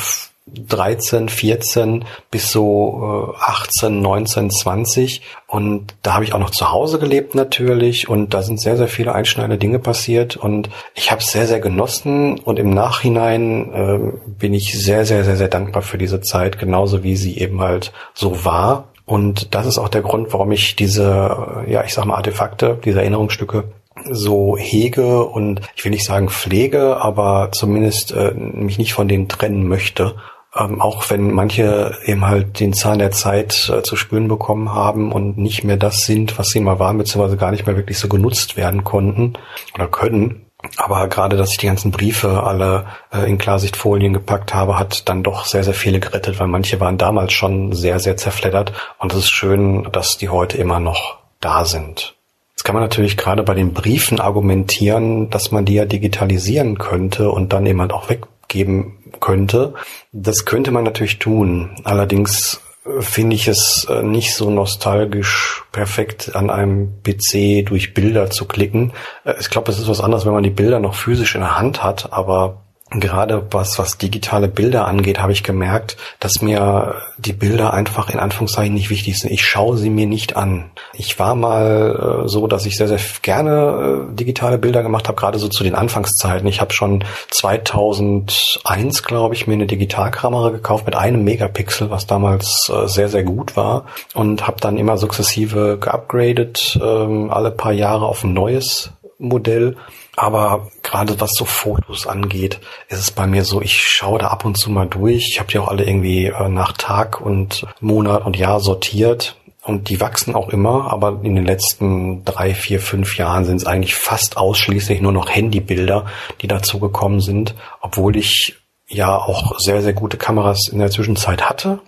13, 14 bis so äh, 18, 19, 20 und da habe ich auch noch zu Hause gelebt natürlich. Und da sind sehr, sehr viele einschneidende Dinge passiert. Und ich habe es sehr, sehr genossen. Und im Nachhinein äh, bin ich sehr, sehr, sehr, sehr dankbar für diese Zeit, genauso wie sie eben halt so war. Und das ist auch der Grund, warum ich diese, ja, ich sag mal, Artefakte, diese Erinnerungsstücke so hege. Und ich will nicht sagen pflege, aber zumindest äh, mich nicht von denen trennen möchte. Ähm, auch wenn manche eben halt den Zahn der Zeit äh, zu spüren bekommen haben und nicht mehr das sind, was sie mal waren, beziehungsweise gar nicht mehr wirklich so genutzt werden konnten oder können. Aber gerade, dass ich die ganzen Briefe alle äh, in Klarsichtfolien gepackt habe, hat dann doch sehr, sehr viele gerettet, weil manche waren damals schon sehr, sehr zerfleddert. Und es ist schön, dass die heute immer noch da sind. Jetzt kann man natürlich gerade bei den Briefen argumentieren, dass man die ja digitalisieren könnte und dann eben halt auch weggeben könnte. Das könnte man natürlich tun. Allerdings äh, finde ich es äh, nicht so nostalgisch perfekt an einem PC durch Bilder zu klicken. Äh, ich glaube, es ist was anderes, wenn man die Bilder noch physisch in der Hand hat, aber gerade was, was digitale Bilder angeht, habe ich gemerkt, dass mir die Bilder einfach in Anführungszeichen nicht wichtig sind. Ich schaue sie mir nicht an. Ich war mal äh, so, dass ich sehr, sehr gerne äh, digitale Bilder gemacht habe, gerade so zu den Anfangszeiten. Ich habe schon 2001, glaube ich, mir eine Digitalkamera gekauft mit einem Megapixel, was damals äh, sehr, sehr gut war und habe dann immer sukzessive geupgradet, ähm, alle paar Jahre auf ein neues Modell aber gerade was so Fotos angeht, ist es bei mir so, ich schaue da ab und zu mal durch. Ich habe die auch alle irgendwie äh, nach Tag und Monat und Jahr sortiert. Und die wachsen auch immer, aber in den letzten drei, vier, fünf Jahren sind es eigentlich fast ausschließlich nur noch Handybilder, die dazu gekommen sind, obwohl ich ja auch sehr, sehr gute Kameras in der Zwischenzeit hatte.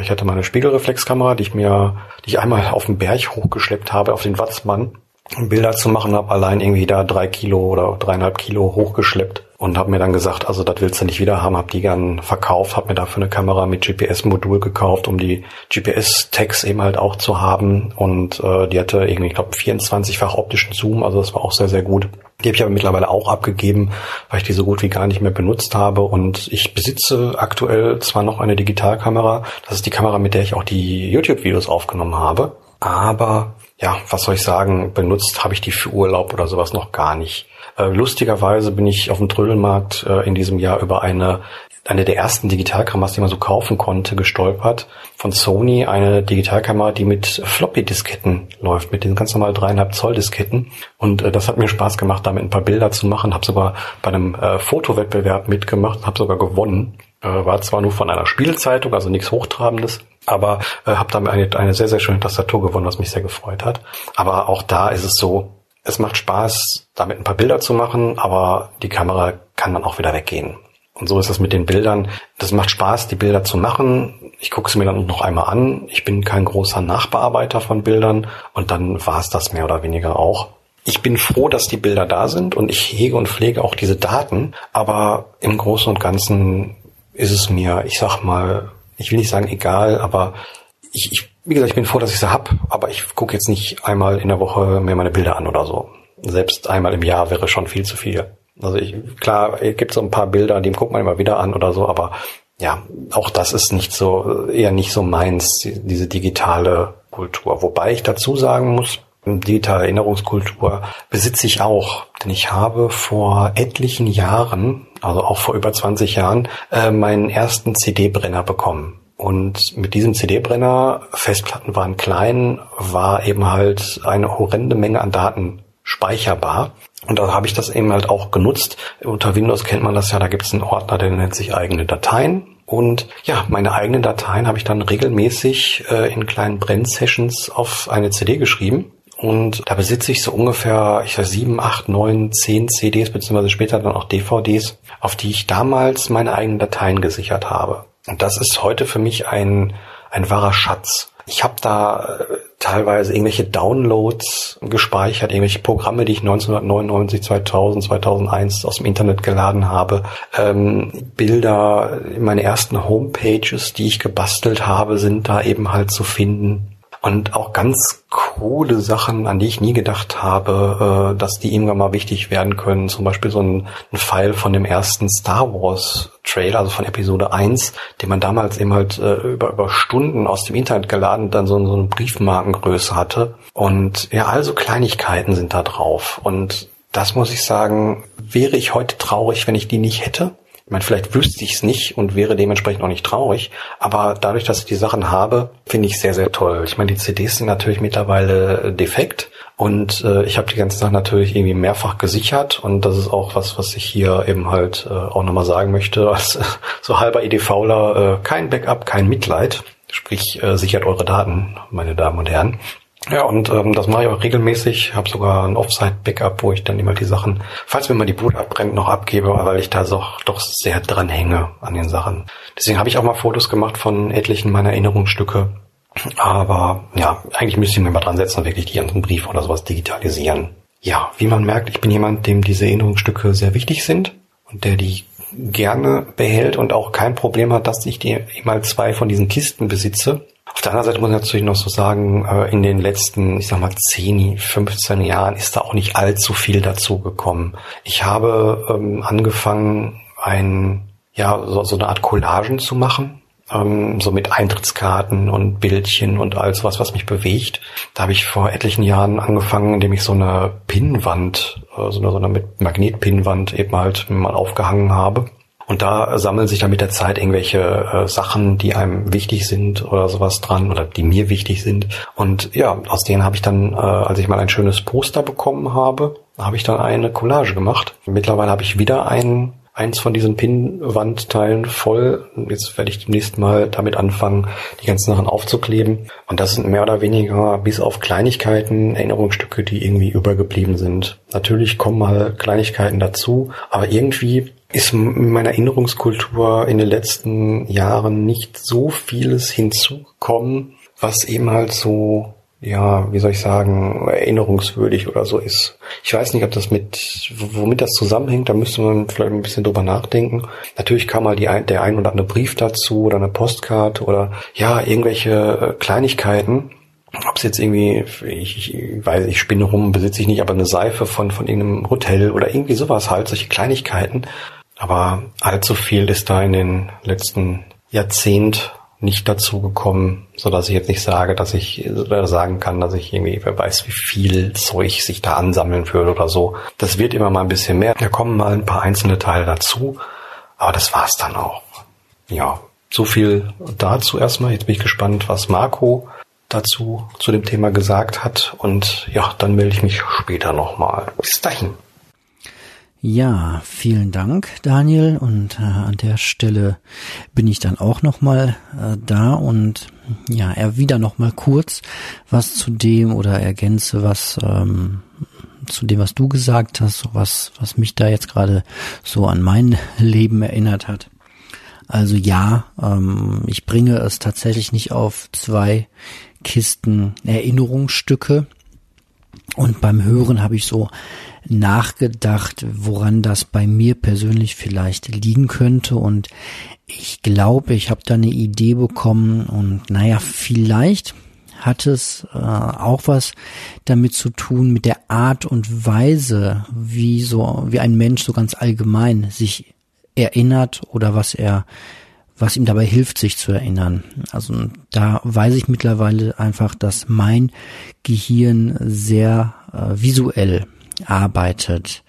Ich hatte meine Spiegelreflexkamera, die ich mir, die ich einmal auf den Berg hochgeschleppt habe, auf den Watzmann Bilder zu machen, habe allein irgendwie da drei Kilo oder dreieinhalb Kilo hochgeschleppt und habe mir dann gesagt, also das willst du nicht wieder haben, habe die gern verkauft, habe mir dafür eine Kamera mit GPS-Modul gekauft, um die GPS-Tags eben halt auch zu haben und äh, die hatte irgendwie, ich glaube, 24-fach optischen Zoom, also das war auch sehr, sehr gut. Die habe ich aber mittlerweile auch abgegeben, weil ich die so gut wie gar nicht mehr benutzt habe und ich besitze aktuell zwar noch eine Digitalkamera, das ist die Kamera, mit der ich auch die YouTube-Videos aufgenommen habe, aber ja, was soll ich sagen, benutzt habe ich die für Urlaub oder sowas noch gar nicht. Äh, lustigerweise bin ich auf dem Trödelmarkt äh, in diesem Jahr über eine eine der ersten Digitalkameras, die man so kaufen konnte, gestolpert. Von Sony eine Digitalkamera, die mit Floppy-Disketten läuft, mit den ganz normalen dreieinhalb Zoll Disketten. Und äh, das hat mir Spaß gemacht, damit ein paar Bilder zu machen. Habe sogar bei einem Fotowettbewerb mitgemacht, habe sogar gewonnen. Äh, war zwar nur von einer Spielzeitung, also nichts Hochtrabendes, aber äh, habe damit eine, eine sehr, sehr schöne Tastatur gewonnen, was mich sehr gefreut hat. Aber auch da ist es so, es macht Spaß, damit ein paar Bilder zu machen, aber die Kamera kann dann auch wieder weggehen. Und so ist es mit den Bildern. Das macht Spaß, die Bilder zu machen. Ich gucke sie mir dann noch einmal an. Ich bin kein großer Nachbearbeiter von Bildern und dann war es das mehr oder weniger auch. Ich bin froh, dass die Bilder da sind und ich hege und pflege auch diese Daten, aber im Großen und Ganzen ist es mir, ich sag mal, ich will nicht sagen egal, aber ich, ich wie gesagt, ich bin froh, dass ich sie hab, aber ich gucke jetzt nicht einmal in der Woche mir meine Bilder an oder so. Selbst einmal im Jahr wäre schon viel zu viel. Also ich, klar, es gibt so ein paar Bilder, die guckt man immer wieder an oder so, aber ja, auch das ist nicht so, eher nicht so meins, diese digitale Kultur. Wobei ich dazu sagen muss, digitale Erinnerungskultur besitze ich auch, denn ich habe vor etlichen Jahren, also auch vor über 20 Jahren, äh, meinen ersten CD-Brenner bekommen. Und mit diesem CD-Brenner, Festplatten waren klein, war eben halt eine horrende Menge an Daten speicherbar. Und da habe ich das eben halt auch genutzt. Unter Windows kennt man das ja, da gibt es einen Ordner, der nennt sich eigene Dateien. Und ja, meine eigenen Dateien habe ich dann regelmäßig äh, in kleinen Brennsessions auf eine CD geschrieben. Und da besitze ich so ungefähr, ich sag sieben, acht, neun, zehn CDs, beziehungsweise später dann auch DVDs, auf die ich damals meine eigenen Dateien gesichert habe. Und das ist heute für mich ein, ein wahrer Schatz. Ich habe da äh, teilweise irgendwelche Downloads gespeichert, irgendwelche Programme, die ich 1999, 2000, 2001 aus dem Internet geladen habe, ähm, Bilder, meine ersten Homepages, die ich gebastelt habe, sind da eben halt zu finden. Und auch ganz coole Sachen, an die ich nie gedacht habe, äh, dass die irgendwann mal wichtig werden können. Zum Beispiel so ein, ein Pfeil von dem ersten Star Wars Trailer, also von Episode 1, den man damals eben halt äh, über, über Stunden aus dem Internet geladen dann so, so eine Briefmarkengröße hatte. Und ja, also Kleinigkeiten sind da drauf. Und das muss ich sagen, wäre ich heute traurig, wenn ich die nicht hätte. Ich meine, vielleicht wüsste ich es nicht und wäre dementsprechend auch nicht traurig, aber dadurch, dass ich die Sachen habe, finde ich sehr, sehr toll. Ich meine, die CDs sind natürlich mittlerweile äh, defekt und äh, ich habe die ganze Sachen natürlich irgendwie mehrfach gesichert und das ist auch was, was ich hier eben halt äh, auch nochmal sagen möchte, als äh, so halber EDVler, äh, kein Backup, kein Mitleid. Sprich, äh, sichert eure Daten, meine Damen und Herren. Ja, und ähm, das mache ich auch regelmäßig. Habe sogar ein Offsite-Backup, wo ich dann immer die Sachen, falls mir mal die Boot abbrennt, noch abgebe, weil ich da doch, doch sehr dran hänge an den Sachen. Deswegen habe ich auch mal Fotos gemacht von etlichen meiner Erinnerungsstücke. Aber ja, eigentlich müsste ich mir mal dran setzen und wirklich die ganzen Briefe oder sowas digitalisieren. Ja, wie man merkt, ich bin jemand, dem diese Erinnerungsstücke sehr wichtig sind und der die gerne behält und auch kein Problem hat, dass ich die mal zwei von diesen Kisten besitze auf der anderen Seite muss ich natürlich noch so sagen, äh, in den letzten, ich sag mal, 10, 15 Jahren ist da auch nicht allzu viel dazu gekommen. Ich habe ähm, angefangen, ein, ja, so, so eine Art Collagen zu machen ähm, so mit Eintrittskarten und Bildchen und alles was, was mich bewegt. Da habe ich vor etlichen Jahren angefangen, indem ich so eine Pinnwand, äh, so eine, so eine Magnetpinnwand eben halt mal aufgehangen habe. Und da sammeln sich dann mit der Zeit irgendwelche äh, Sachen, die einem wichtig sind oder sowas dran oder die mir wichtig sind. Und ja, aus denen habe ich dann, äh, als ich mal ein schönes Poster bekommen habe, habe ich dann eine Collage gemacht. Mittlerweile habe ich wieder ein, eins von diesen Pinnwandteilen voll. Jetzt werde ich demnächst mal damit anfangen, die ganzen Sachen aufzukleben. Und das sind mehr oder weniger bis auf Kleinigkeiten Erinnerungsstücke, die irgendwie übergeblieben sind. Natürlich kommen mal Kleinigkeiten dazu, aber irgendwie ist in meiner Erinnerungskultur in den letzten Jahren nicht so vieles hinzugekommen, was eben halt so, ja, wie soll ich sagen, erinnerungswürdig oder so ist. Ich weiß nicht, ob das mit, womit das zusammenhängt, da müsste man vielleicht ein bisschen drüber nachdenken. Natürlich kam mal die, der ein oder andere Brief dazu oder eine Postkarte oder ja, irgendwelche äh, Kleinigkeiten, ob es jetzt irgendwie, ich, ich weiß, ich spinne rum, besitze ich nicht, aber eine Seife von, von irgendeinem Hotel oder irgendwie sowas halt, solche Kleinigkeiten. Aber allzu viel ist da in den letzten Jahrzehnt nicht dazu gekommen, so dass ich jetzt nicht sage, dass ich sagen kann, dass ich irgendwie, wer weiß, wie viel Zeug sich da ansammeln würde oder so. Das wird immer mal ein bisschen mehr. Da kommen mal ein paar einzelne Teile dazu, aber das war's dann auch. Ja, so viel dazu erstmal. Jetzt bin ich gespannt, was Marco dazu zu dem Thema gesagt hat und ja, dann melde ich mich später nochmal. Bis dahin. Ja, vielen Dank, Daniel. Und äh, an der Stelle bin ich dann auch nochmal äh, da und ja, er wieder nochmal kurz was zu dem oder ergänze was ähm, zu dem, was du gesagt hast, was, was mich da jetzt gerade so an mein Leben erinnert hat. Also ja, ähm, ich bringe es tatsächlich nicht auf zwei Kisten Erinnerungsstücke. Und beim Hören habe ich so nachgedacht, woran das bei mir persönlich vielleicht liegen könnte und ich glaube, ich habe da eine Idee bekommen und naja, vielleicht hat es äh, auch was damit zu tun mit der Art und Weise, wie so wie ein Mensch so ganz allgemein sich erinnert oder was er was ihm dabei hilft, sich zu erinnern. Also da weiß ich mittlerweile einfach, dass mein Gehirn sehr äh, visuell arbeitet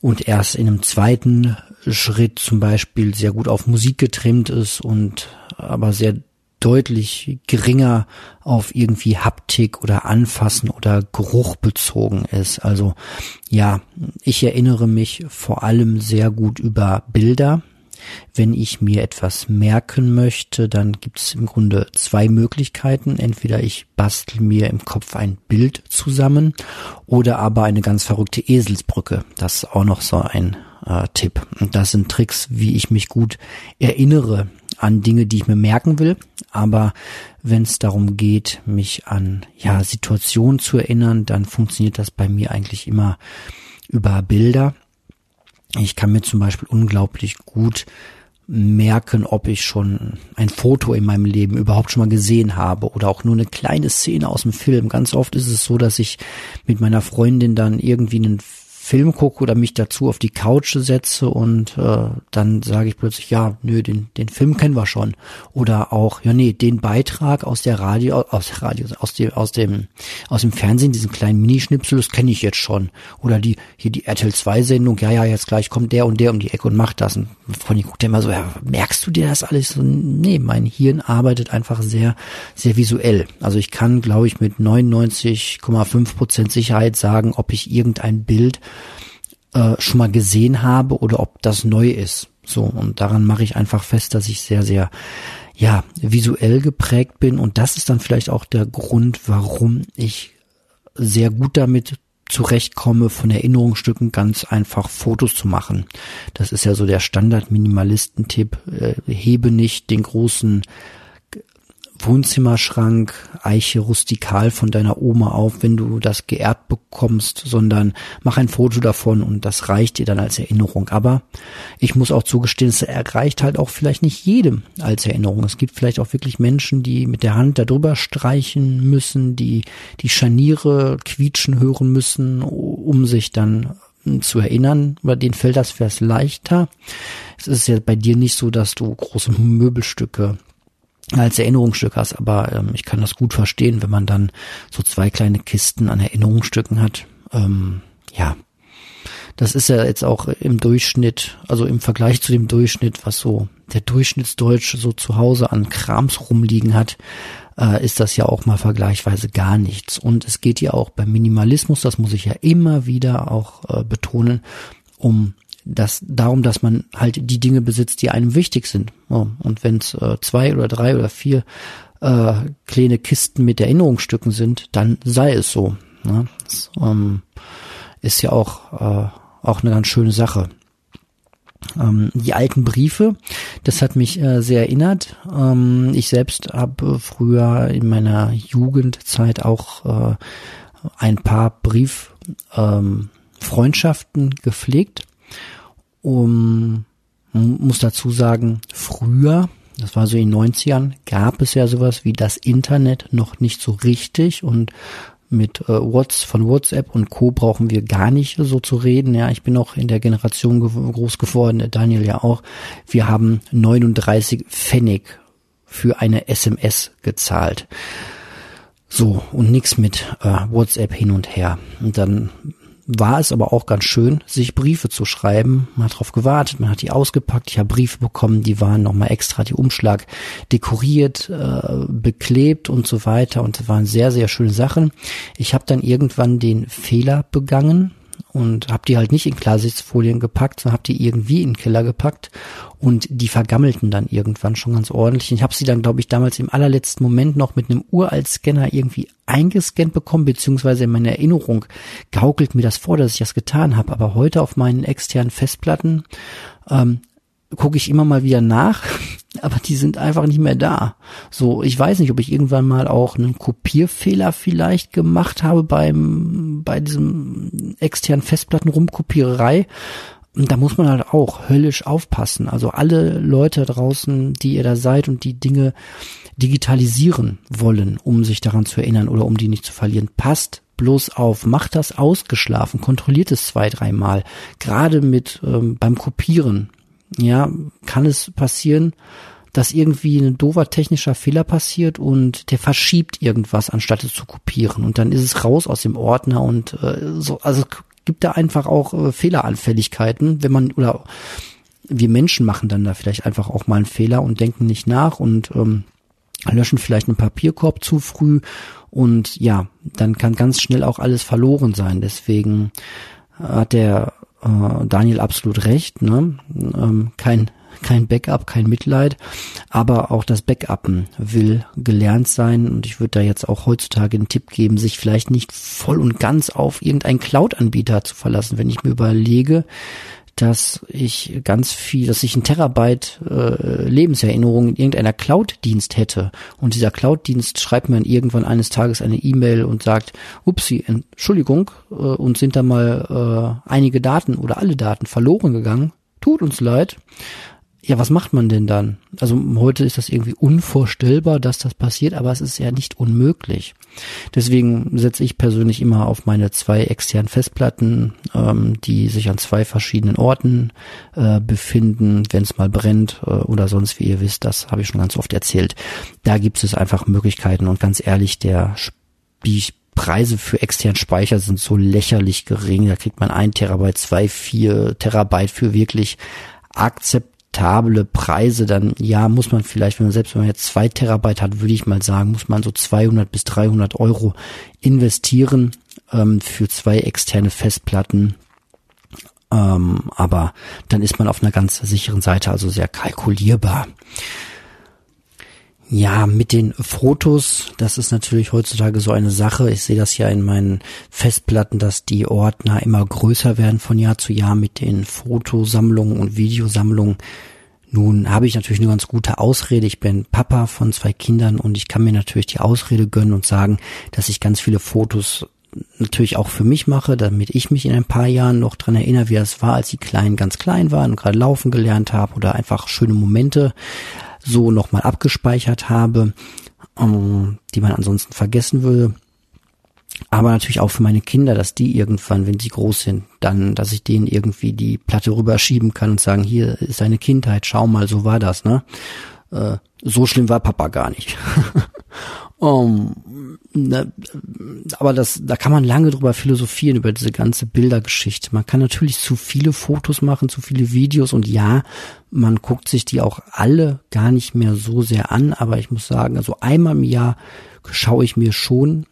und erst in einem zweiten Schritt zum Beispiel sehr gut auf Musik getrimmt ist und aber sehr deutlich geringer auf irgendwie Haptik oder Anfassen oder Geruch bezogen ist. Also ja, ich erinnere mich vor allem sehr gut über Bilder. Wenn ich mir etwas merken möchte, dann gibt es im Grunde zwei Möglichkeiten. Entweder ich bastel mir im Kopf ein Bild zusammen oder aber eine ganz verrückte Eselsbrücke. Das ist auch noch so ein äh, Tipp. Und das sind Tricks, wie ich mich gut erinnere an Dinge, die ich mir merken will. Aber wenn es darum geht, mich an ja Situationen zu erinnern, dann funktioniert das bei mir eigentlich immer über Bilder. Ich kann mir zum Beispiel unglaublich gut merken, ob ich schon ein Foto in meinem Leben überhaupt schon mal gesehen habe oder auch nur eine kleine Szene aus dem Film. Ganz oft ist es so, dass ich mit meiner Freundin dann irgendwie einen Film gucke oder mich dazu auf die Couch setze und äh, dann sage ich plötzlich, ja, nö, den, den Film kennen wir schon. Oder auch, ja, nee, den Beitrag aus der Radio, aus Radio, aus dem, aus dem, aus dem Fernsehen, diesen kleinen Minischnipsel, das kenne ich jetzt schon. Oder die, hier die RTL 2 Sendung, ja, ja, jetzt gleich kommt der und der um die Ecke und macht das. Und Freundin guckt immer so, ja, merkst du dir das alles? So, nee, mein Hirn arbeitet einfach sehr, sehr visuell. Also ich kann, glaube ich, mit 99,5 Prozent Sicherheit sagen, ob ich irgendein Bild äh, schon mal gesehen habe oder ob das neu ist. So, und daran mache ich einfach fest, dass ich sehr, sehr, ja, visuell geprägt bin. Und das ist dann vielleicht auch der Grund, warum ich sehr gut damit zurechtkomme, von Erinnerungsstücken ganz einfach Fotos zu machen. Das ist ja so der Standard-Minimalisten-Tipp. Äh, hebe nicht den großen Wohnzimmerschrank Eiche rustikal von deiner Oma auf, wenn du das geerbt bekommst, sondern mach ein Foto davon und das reicht dir dann als Erinnerung. Aber ich muss auch zugestehen, es erreicht halt auch vielleicht nicht jedem als Erinnerung. Es gibt vielleicht auch wirklich Menschen, die mit der Hand darüber streichen müssen, die die Scharniere quietschen hören müssen, um sich dann zu erinnern, bei denen fällt das vielleicht leichter. Es ist ja bei dir nicht so, dass du große Möbelstücke als Erinnerungsstück hast, aber ähm, ich kann das gut verstehen, wenn man dann so zwei kleine Kisten an Erinnerungsstücken hat. Ähm, ja, das ist ja jetzt auch im Durchschnitt, also im Vergleich zu dem Durchschnitt, was so der Durchschnittsdeutsche so zu Hause an Krams rumliegen hat, äh, ist das ja auch mal vergleichsweise gar nichts. Und es geht ja auch beim Minimalismus, das muss ich ja immer wieder auch äh, betonen, um das darum, dass man halt die Dinge besitzt, die einem wichtig sind. Und wenn es äh, zwei oder drei oder vier äh, kleine Kisten mit Erinnerungsstücken sind, dann sei es so. Ne? Das ähm, ist ja auch, äh, auch eine ganz schöne Sache. Ähm, die alten Briefe, das hat mich äh, sehr erinnert. Ähm, ich selbst habe früher in meiner Jugendzeit auch äh, ein paar Brieffreundschaften ähm, gepflegt um, muss dazu sagen, früher, das war so in den 90ern, gab es ja sowas wie das Internet noch nicht so richtig und mit äh, Whats von WhatsApp und Co. brauchen wir gar nicht so zu reden. Ja, ich bin auch in der Generation ge groß geworden, Daniel ja auch. Wir haben 39 Pfennig für eine SMS gezahlt. So, und nichts mit äh, WhatsApp hin und her. Und dann war es aber auch ganz schön, sich Briefe zu schreiben. Man hat darauf gewartet, man hat die ausgepackt. Ich habe Briefe bekommen, die waren nochmal extra die Umschlag dekoriert, äh, beklebt und so weiter. Und das waren sehr, sehr schöne Sachen. Ich habe dann irgendwann den Fehler begangen, und habe die halt nicht in Klarsichtfolien gepackt, sondern habe die irgendwie in den Keller gepackt und die vergammelten dann irgendwann schon ganz ordentlich. Ich habe sie dann, glaube ich, damals im allerletzten Moment noch mit einem Uralt-Scanner irgendwie eingescannt bekommen, beziehungsweise in meiner Erinnerung gaukelt mir das vor, dass ich das getan habe. Aber heute auf meinen externen Festplatten ähm, gucke ich immer mal wieder nach, aber die sind einfach nicht mehr da. So, ich weiß nicht, ob ich irgendwann mal auch einen Kopierfehler vielleicht gemacht habe beim bei diesem externen Festplatten rumkopiererei. Da muss man halt auch höllisch aufpassen. Also alle Leute draußen, die ihr da seid und die Dinge digitalisieren wollen, um sich daran zu erinnern oder um die nicht zu verlieren, passt bloß auf, macht das ausgeschlafen, kontrolliert es zwei, dreimal. Gerade mit ähm, beim Kopieren ja, kann es passieren, dass irgendwie ein doofer technischer Fehler passiert und der verschiebt irgendwas, anstatt es zu kopieren. Und dann ist es raus aus dem Ordner und äh, so, also gibt da einfach auch äh, Fehleranfälligkeiten, wenn man, oder wir Menschen machen dann da vielleicht einfach auch mal einen Fehler und denken nicht nach und ähm, löschen vielleicht einen Papierkorb zu früh und ja, dann kann ganz schnell auch alles verloren sein. Deswegen hat der äh, Daniel absolut recht. Ne? Ähm, kein kein Backup, kein Mitleid, aber auch das Backuppen will gelernt sein und ich würde da jetzt auch heutzutage einen Tipp geben, sich vielleicht nicht voll und ganz auf irgendeinen Cloud-Anbieter zu verlassen. Wenn ich mir überlege, dass ich ganz viel, dass ich ein Terabyte äh, Lebenserinnerung in irgendeiner Cloud-Dienst hätte. Und dieser Cloud-Dienst schreibt mir irgendwann eines Tages eine E-Mail und sagt, upsi, Entschuldigung, äh, uns sind da mal äh, einige Daten oder alle Daten verloren gegangen, tut uns leid, ja, was macht man denn dann? Also heute ist das irgendwie unvorstellbar, dass das passiert, aber es ist ja nicht unmöglich. Deswegen setze ich persönlich immer auf meine zwei externen Festplatten, ähm, die sich an zwei verschiedenen Orten äh, befinden, wenn es mal brennt äh, oder sonst, wie ihr wisst, das habe ich schon ganz oft erzählt. Da gibt es einfach Möglichkeiten und ganz ehrlich, der die Preise für externen Speicher sind so lächerlich gering. Da kriegt man ein Terabyte, zwei, vier Terabyte für wirklich akzept akzeptable Preise, dann ja, muss man vielleicht, wenn man selbst wenn man jetzt zwei Terabyte hat, würde ich mal sagen, muss man so 200 bis 300 Euro investieren ähm, für zwei externe Festplatten. Ähm, aber dann ist man auf einer ganz sicheren Seite, also sehr kalkulierbar. Ja, mit den Fotos, das ist natürlich heutzutage so eine Sache. Ich sehe das ja in meinen Festplatten, dass die Ordner immer größer werden von Jahr zu Jahr mit den Fotosammlungen und Videosammlungen. Nun habe ich natürlich eine ganz gute Ausrede. Ich bin Papa von zwei Kindern und ich kann mir natürlich die Ausrede gönnen und sagen, dass ich ganz viele Fotos natürlich auch für mich mache, damit ich mich in ein paar Jahren noch dran erinnere, wie es war, als die Kleinen ganz klein waren und gerade laufen gelernt haben oder einfach schöne Momente so nochmal abgespeichert habe, ähm, die man ansonsten vergessen würde. Aber natürlich auch für meine Kinder, dass die irgendwann, wenn sie groß sind, dann, dass ich denen irgendwie die Platte rüberschieben kann und sagen, hier ist deine Kindheit, schau mal, so war das, ne? Äh, so schlimm war Papa gar nicht. um, ne, aber das, da kann man lange drüber philosophieren, über diese ganze Bildergeschichte. Man kann natürlich zu viele Fotos machen, zu viele Videos und ja, man guckt sich die auch alle gar nicht mehr so sehr an, aber ich muss sagen, also einmal im Jahr schaue ich mir schon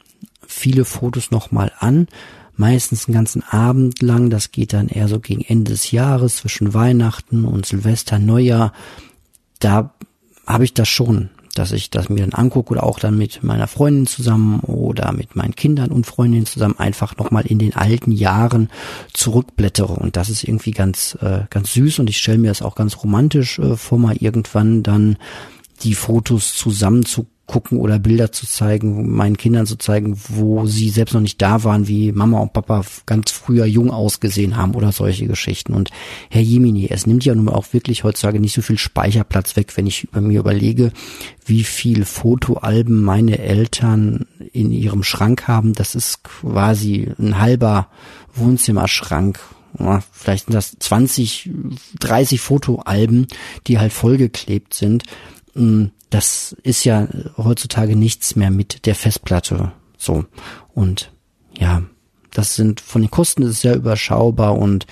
viele Fotos nochmal an, meistens einen ganzen Abend lang, das geht dann eher so gegen Ende des Jahres, zwischen Weihnachten und Silvester, Neujahr, da habe ich das schon, dass ich das mir dann angucke oder auch dann mit meiner Freundin zusammen oder mit meinen Kindern und Freundinnen zusammen einfach nochmal in den alten Jahren zurückblättere. Und das ist irgendwie ganz, äh, ganz süß und ich stelle mir das auch ganz romantisch äh, vor, mal irgendwann dann die Fotos zusammen zu gucken oder Bilder zu zeigen, meinen Kindern zu zeigen, wo sie selbst noch nicht da waren, wie Mama und Papa ganz früher jung ausgesehen haben oder solche Geschichten. Und Herr Jimini, es nimmt ja nun auch wirklich heutzutage nicht so viel Speicherplatz weg, wenn ich über mir überlege, wie viel Fotoalben meine Eltern in ihrem Schrank haben. Das ist quasi ein halber Wohnzimmerschrank vielleicht sind das 20, 30 Fotoalben, die halt vollgeklebt sind. Mm, das ist ja heutzutage nichts mehr mit der Festplatte. So. Und ja, das sind von den Kosten ist es sehr überschaubar und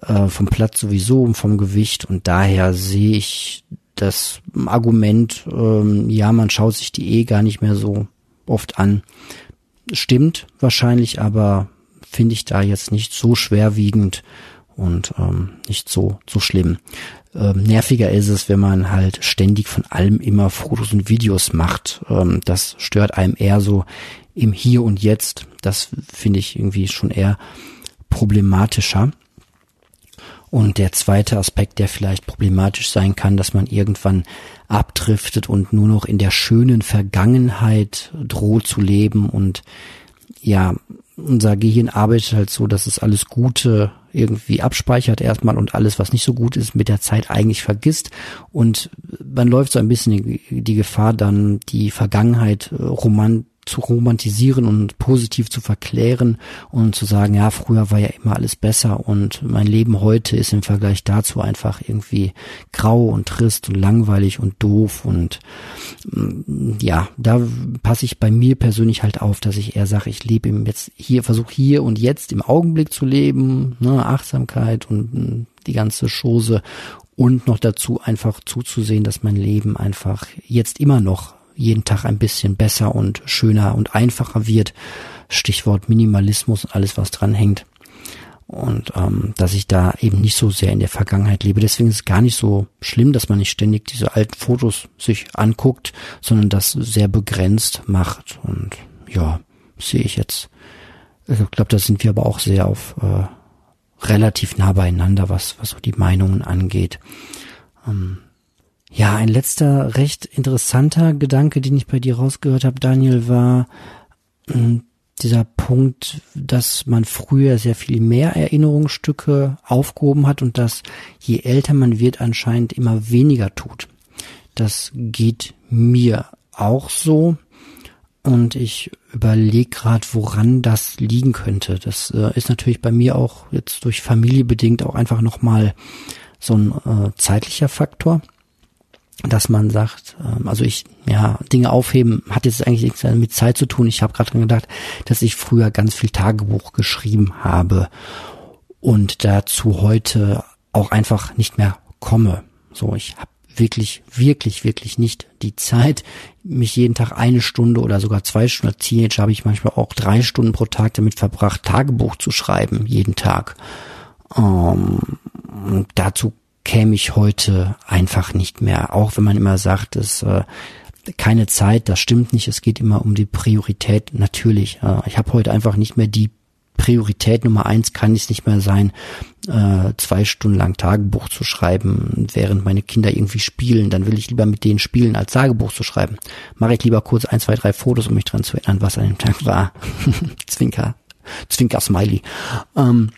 äh, vom Platz sowieso und vom Gewicht. Und daher sehe ich das Argument, ähm, ja, man schaut sich die eh gar nicht mehr so oft an. Stimmt wahrscheinlich, aber finde ich da jetzt nicht so schwerwiegend und ähm, nicht so so schlimm. Ähm, nerviger ist es, wenn man halt ständig von allem immer Fotos und Videos macht. Ähm, das stört einem eher so im Hier und Jetzt. Das finde ich irgendwie schon eher problematischer. Und der zweite Aspekt, der vielleicht problematisch sein kann, dass man irgendwann abdriftet und nur noch in der schönen Vergangenheit droht zu leben und ja, unser Gehirn arbeitet halt so, dass es alles Gute irgendwie abspeichert erstmal und alles, was nicht so gut ist, mit der Zeit eigentlich vergisst. Und man läuft so ein bisschen die, Gefahr, dann die Vergangenheit äh, romant zu romantisieren und positiv zu verklären und zu sagen, ja, früher war ja immer alles besser und mein Leben heute ist im Vergleich dazu einfach irgendwie grau und trist und langweilig und doof und mm, ja, da passe ich bei mir persönlich halt auf, dass ich eher sage, ich lebe im jetzt hier, versuche hier und jetzt im Augenblick zu leben, ne, Achtsamkeit und mm, die ganze Chose und noch dazu einfach zuzusehen, dass mein Leben einfach jetzt immer noch jeden Tag ein bisschen besser und schöner und einfacher wird. Stichwort Minimalismus und alles, was dran hängt. Und ähm, dass ich da eben nicht so sehr in der Vergangenheit lebe. Deswegen ist es gar nicht so schlimm, dass man nicht ständig diese alten Fotos sich anguckt, sondern das sehr begrenzt macht. Und ja, sehe ich jetzt. Ich glaube, da sind wir aber auch sehr auf äh, relativ nah beieinander, was, was so die Meinungen angeht. Ähm, ja, ein letzter recht interessanter Gedanke, den ich bei dir rausgehört habe, Daniel, war hm, dieser Punkt, dass man früher sehr viel mehr Erinnerungsstücke aufgehoben hat und dass je älter man wird anscheinend immer weniger tut. Das geht mir auch so. Und ich überlege gerade, woran das liegen könnte. Das äh, ist natürlich bei mir auch jetzt durch Familie bedingt auch einfach nochmal so ein äh, zeitlicher Faktor, dass man sagt, ähm, also ich, ja, Dinge aufheben hat jetzt eigentlich nichts mit Zeit zu tun. Ich habe gerade dran gedacht, dass ich früher ganz viel Tagebuch geschrieben habe und dazu heute auch einfach nicht mehr komme. So, ich habe wirklich, wirklich, wirklich nicht die Zeit, mich jeden Tag eine Stunde oder sogar zwei Stunden, als Teenager habe ich manchmal auch drei Stunden pro Tag damit verbracht, Tagebuch zu schreiben, jeden Tag. Ähm, dazu käme ich heute einfach nicht mehr. Auch wenn man immer sagt, es äh, keine Zeit, das stimmt nicht. Es geht immer um die Priorität. Natürlich, äh, ich habe heute einfach nicht mehr die Priorität Nummer eins kann es nicht mehr sein, äh, zwei Stunden lang Tagebuch zu schreiben, während meine Kinder irgendwie spielen. Dann will ich lieber mit denen spielen, als Tagebuch zu schreiben. Mache ich lieber kurz ein, zwei, drei Fotos, um mich dran zu erinnern, was an dem Tag war. Zwinker. Zwinker Smiley. Ähm,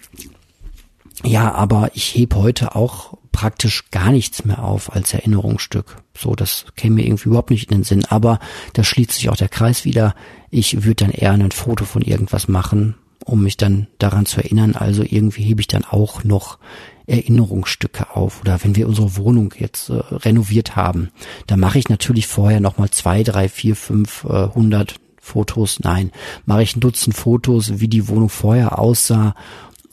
ja, aber ich heb heute auch praktisch gar nichts mehr auf als Erinnerungsstück. So, das käme mir irgendwie überhaupt nicht in den Sinn. Aber da schließt sich auch der Kreis wieder. Ich würde dann eher ein Foto von irgendwas machen, um mich dann daran zu erinnern. Also irgendwie hebe ich dann auch noch Erinnerungsstücke auf. Oder wenn wir unsere Wohnung jetzt äh, renoviert haben, da mache ich natürlich vorher nochmal zwei, drei, vier, fünf, äh, hundert Fotos. Nein, mache ich ein Dutzend Fotos, wie die Wohnung vorher aussah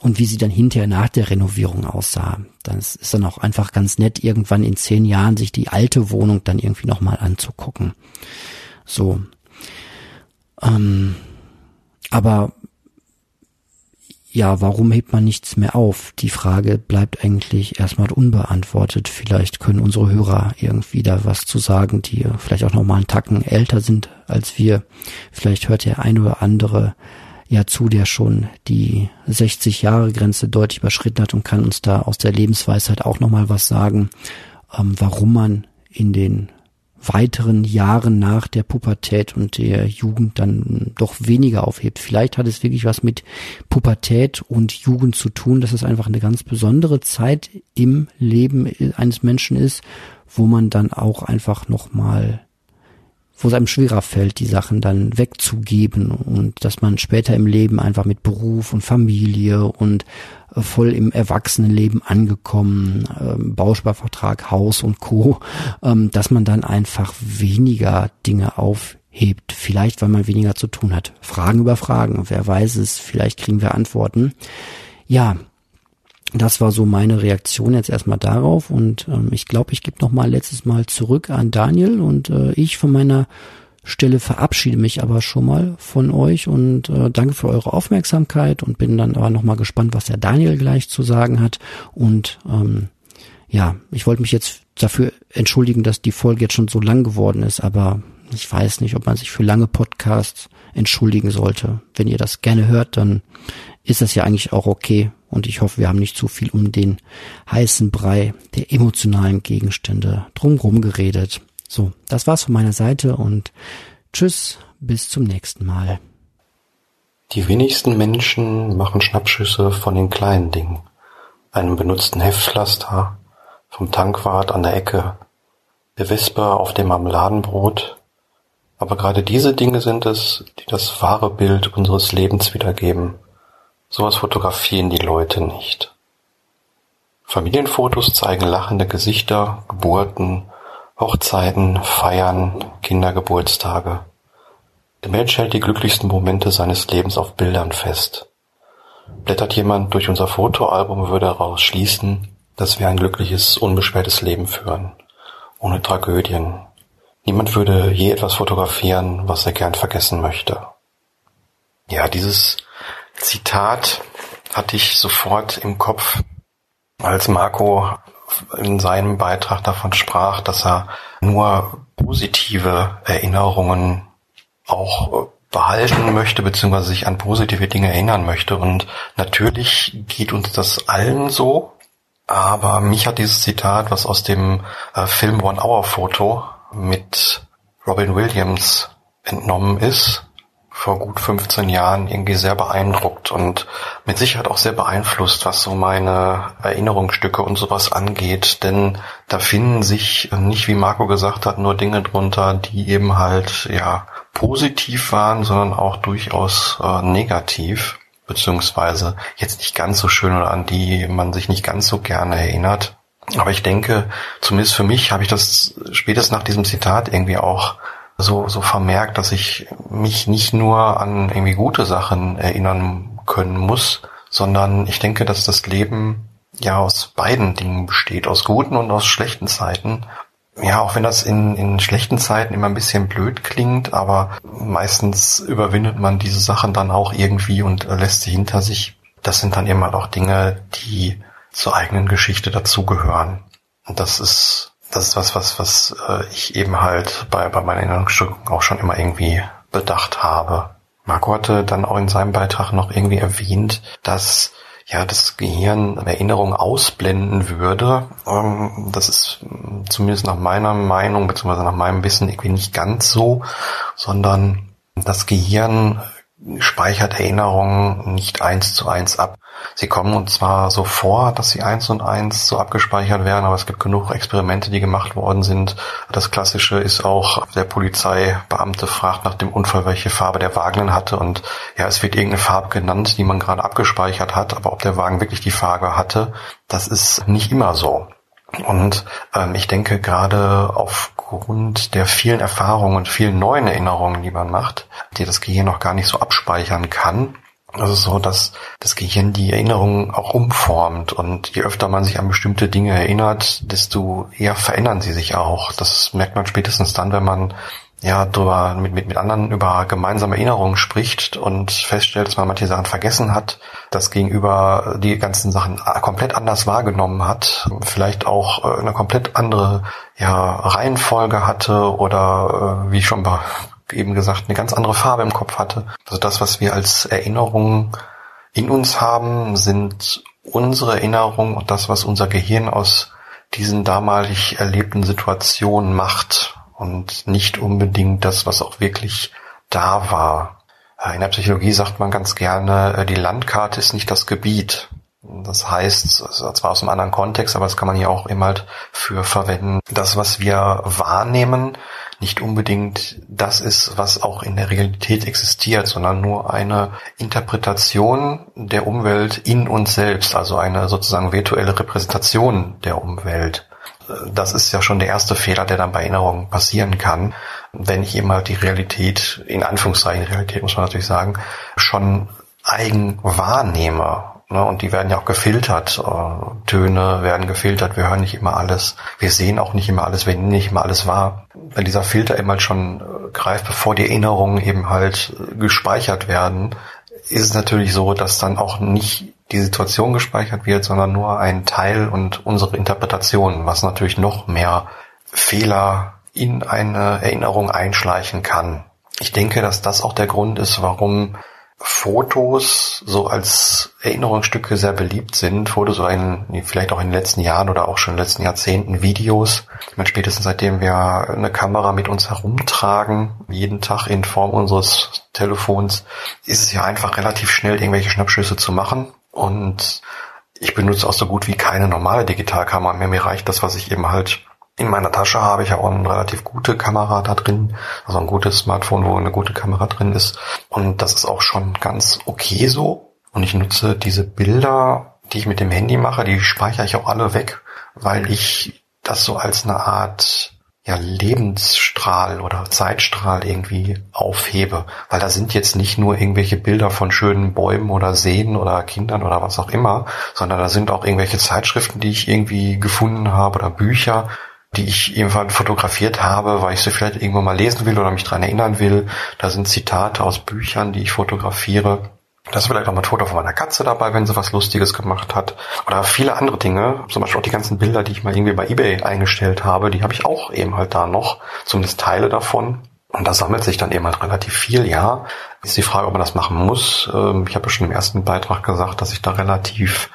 und wie sie dann hinterher nach der Renovierung aussah. Das ist dann auch einfach ganz nett, irgendwann in zehn Jahren sich die alte Wohnung dann irgendwie nochmal anzugucken. So. Ähm, aber ja, warum hebt man nichts mehr auf? Die Frage bleibt eigentlich erstmal unbeantwortet. Vielleicht können unsere Hörer irgendwie da was zu sagen, die vielleicht auch noch mal einen Tacken älter sind als wir. Vielleicht hört der ein oder andere ja zu, der schon die 60 Jahre Grenze deutlich überschritten hat und kann uns da aus der Lebensweisheit auch noch mal was sagen, ähm, warum man in den weiteren Jahren nach der Pubertät und der Jugend dann doch weniger aufhebt. Vielleicht hat es wirklich was mit Pubertät und Jugend zu tun, dass es einfach eine ganz besondere Zeit im Leben eines Menschen ist, wo man dann auch einfach nochmal wo es einem schwerer fällt, die Sachen dann wegzugeben und dass man später im Leben einfach mit Beruf und Familie und äh, voll im Erwachsenenleben angekommen, ähm, Bausparvertrag, Haus und Co., ähm, dass man dann einfach weniger Dinge aufhebt. Vielleicht, weil man weniger zu tun hat. Fragen über Fragen. Wer weiß es, vielleicht kriegen wir Antworten. Ja, das war so meine Reaktion jetzt erstmal darauf. Und ähm, ich glaube, ich gebe noch mal letztes Mal zurück an Daniel. Und äh, ich von meiner Stelle verabschiede mich aber schon mal von euch. Und äh, danke für eure Aufmerksamkeit und bin dann aber noch mal gespannt, was der Daniel gleich zu sagen hat. Und ähm, ja, ich wollte mich jetzt dafür entschuldigen, dass die Folge jetzt schon so lang geworden ist, aber ich weiß nicht, ob man sich für lange Podcasts entschuldigen sollte. Wenn ihr das gerne hört, dann ist das ja eigentlich auch okay. Und ich hoffe, wir haben nicht zu viel um den heißen Brei der emotionalen Gegenstände drumherum geredet. So, das war's von meiner Seite und tschüss, bis zum nächsten Mal. Die wenigsten Menschen machen Schnappschüsse von den kleinen Dingen. Einem benutzten Heftpflaster, vom Tankwart an der Ecke, der Wespe auf dem Marmeladenbrot. Aber gerade diese Dinge sind es, die das wahre Bild unseres Lebens wiedergeben. Sowas fotografieren die Leute nicht. Familienfotos zeigen lachende Gesichter, Geburten, Hochzeiten, Feiern, Kindergeburtstage. Der Mensch hält die glücklichsten Momente seines Lebens auf Bildern fest. Blättert jemand durch unser Fotoalbum, würde daraus schließen, dass wir ein glückliches, unbeschwertes Leben führen, ohne Tragödien, Niemand würde je etwas fotografieren, was er gern vergessen möchte. Ja, dieses Zitat hatte ich sofort im Kopf, als Marco in seinem Beitrag davon sprach, dass er nur positive Erinnerungen auch behalten möchte, beziehungsweise sich an positive Dinge erinnern möchte. Und natürlich geht uns das allen so. Aber mich hat dieses Zitat, was aus dem äh, Film One Hour Photo mit Robin Williams entnommen ist, vor gut 15 Jahren irgendwie sehr beeindruckt und mit Sicherheit auch sehr beeinflusst, was so meine Erinnerungsstücke und sowas angeht. Denn da finden sich nicht, wie Marco gesagt hat, nur Dinge drunter, die eben halt, ja, positiv waren, sondern auch durchaus äh, negativ, beziehungsweise jetzt nicht ganz so schön oder an die man sich nicht ganz so gerne erinnert. Aber ich denke, zumindest für mich habe ich das spätestens nach diesem Zitat irgendwie auch so, so vermerkt, dass ich mich nicht nur an irgendwie gute Sachen erinnern können muss, sondern ich denke, dass das Leben ja aus beiden Dingen besteht, aus guten und aus schlechten Zeiten. Ja, auch wenn das in, in schlechten Zeiten immer ein bisschen blöd klingt, aber meistens überwindet man diese Sachen dann auch irgendwie und lässt sie hinter sich. Das sind dann immer auch Dinge, die zur eigenen Geschichte dazugehören. Und das ist das ist was, was, was äh, ich eben halt bei, bei meiner Erinnerungsstückung auch schon immer irgendwie bedacht habe. Marco hatte dann auch in seinem Beitrag noch irgendwie erwähnt, dass ja das Gehirn Erinnerungen ausblenden würde. Ähm, das ist zumindest nach meiner Meinung bzw. nach meinem Wissen irgendwie nicht ganz so, sondern das Gehirn speichert Erinnerungen nicht eins zu eins ab. Sie kommen uns zwar so vor, dass sie eins und eins so abgespeichert werden, aber es gibt genug Experimente, die gemacht worden sind. Das klassische ist auch, der Polizeibeamte fragt nach dem Unfall, welche Farbe der Wagen hatte und ja, es wird irgendeine Farbe genannt, die man gerade abgespeichert hat, aber ob der Wagen wirklich die Farbe hatte, das ist nicht immer so. Und ähm, ich denke gerade aufgrund der vielen Erfahrungen und vielen neuen Erinnerungen, die man macht, die das Gehirn noch gar nicht so abspeichern kann, also so, dass das Gehirn die Erinnerungen auch umformt und je öfter man sich an bestimmte Dinge erinnert, desto eher verändern sie sich auch. Das merkt man spätestens dann, wenn man ja drüber mit, mit, mit anderen über gemeinsame Erinnerungen spricht und feststellt, dass man manche Sachen vergessen hat, das Gegenüber die ganzen Sachen komplett anders wahrgenommen hat, vielleicht auch äh, eine komplett andere ja, Reihenfolge hatte oder äh, wie schon eben gesagt eine ganz andere Farbe im Kopf hatte. Also das, was wir als Erinnerungen in uns haben, sind unsere Erinnerungen und das, was unser Gehirn aus diesen damalig erlebten Situationen macht und nicht unbedingt das, was auch wirklich da war. Äh, in der Psychologie sagt man ganz gerne, äh, die Landkarte ist nicht das Gebiet. Das heißt, zwar aus einem anderen Kontext, aber das kann man hier auch immer halt für verwenden. Das, was wir wahrnehmen, nicht unbedingt das ist, was auch in der Realität existiert, sondern nur eine Interpretation der Umwelt in uns selbst, also eine sozusagen virtuelle Repräsentation der Umwelt das ist ja schon der erste Fehler, der dann bei Erinnerungen passieren kann, wenn ich immer die Realität, in Anführungszeichen Realität muss man natürlich sagen, schon eigen wahrnehme. Ne? Und die werden ja auch gefiltert. Äh, Töne werden gefiltert, wir hören nicht immer alles. Wir sehen auch nicht immer alles, wir nehmen nicht immer alles wahr. Wenn dieser Filter immer schon äh, greift, bevor die Erinnerungen eben halt äh, gespeichert werden, ist es natürlich so, dass dann auch nicht die Situation gespeichert wird, sondern nur ein Teil und unsere Interpretation, was natürlich noch mehr Fehler in eine Erinnerung einschleichen kann. Ich denke, dass das auch der Grund ist, warum Fotos so als Erinnerungsstücke sehr beliebt sind. Fotos so in, vielleicht auch in den letzten Jahren oder auch schon in den letzten Jahrzehnten Videos. Ich meine, spätestens seitdem wir eine Kamera mit uns herumtragen, jeden Tag in Form unseres Telefons, ist es ja einfach relativ schnell, irgendwelche Schnappschüsse zu machen. Und ich benutze auch so gut wie keine normale Digitalkamera mehr. Mir reicht das, was ich eben halt in meiner Tasche habe. Ich auch eine relativ gute Kamera da drin. Also ein gutes Smartphone, wo eine gute Kamera drin ist. Und das ist auch schon ganz okay so. Und ich nutze diese Bilder, die ich mit dem Handy mache, die speichere ich auch alle weg, weil ich das so als eine Art ja, Lebensstrahl oder Zeitstrahl irgendwie aufhebe. Weil da sind jetzt nicht nur irgendwelche Bilder von schönen Bäumen oder Seen oder Kindern oder was auch immer, sondern da sind auch irgendwelche Zeitschriften, die ich irgendwie gefunden habe oder Bücher, die ich ebenfalls fotografiert habe, weil ich sie vielleicht irgendwann mal lesen will oder mich dran erinnern will. Da sind Zitate aus Büchern, die ich fotografiere. Da ist vielleicht auch mal ein Foto von meiner Katze dabei, wenn sie was Lustiges gemacht hat. Oder viele andere Dinge. Zum Beispiel auch die ganzen Bilder, die ich mal irgendwie bei Ebay eingestellt habe, die habe ich auch eben halt da noch. Zumindest Teile davon. Und da sammelt sich dann eben halt relativ viel, ja. Ist die Frage, ob man das machen muss. Ähm, ich habe ja schon im ersten Beitrag gesagt, dass ich da relativ,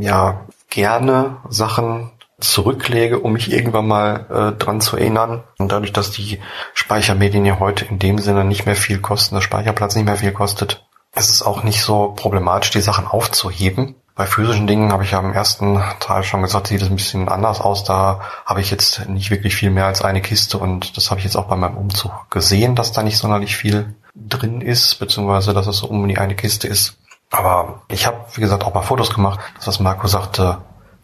ja, gerne Sachen zurücklege, um mich irgendwann mal äh, dran zu erinnern. Und dadurch, dass die Speichermedien ja heute in dem Sinne nicht mehr viel kosten, der Speicherplatz nicht mehr viel kostet, ist es auch nicht so problematisch, die Sachen aufzuheben. Bei physischen Dingen habe ich ja im ersten Teil schon gesagt, sieht es ein bisschen anders aus. Da habe ich jetzt nicht wirklich viel mehr als eine Kiste und das habe ich jetzt auch bei meinem Umzug gesehen, dass da nicht sonderlich viel drin ist, beziehungsweise dass es so um die eine Kiste ist. Aber ich habe, wie gesagt, auch mal Fotos gemacht, das was Marco sagte,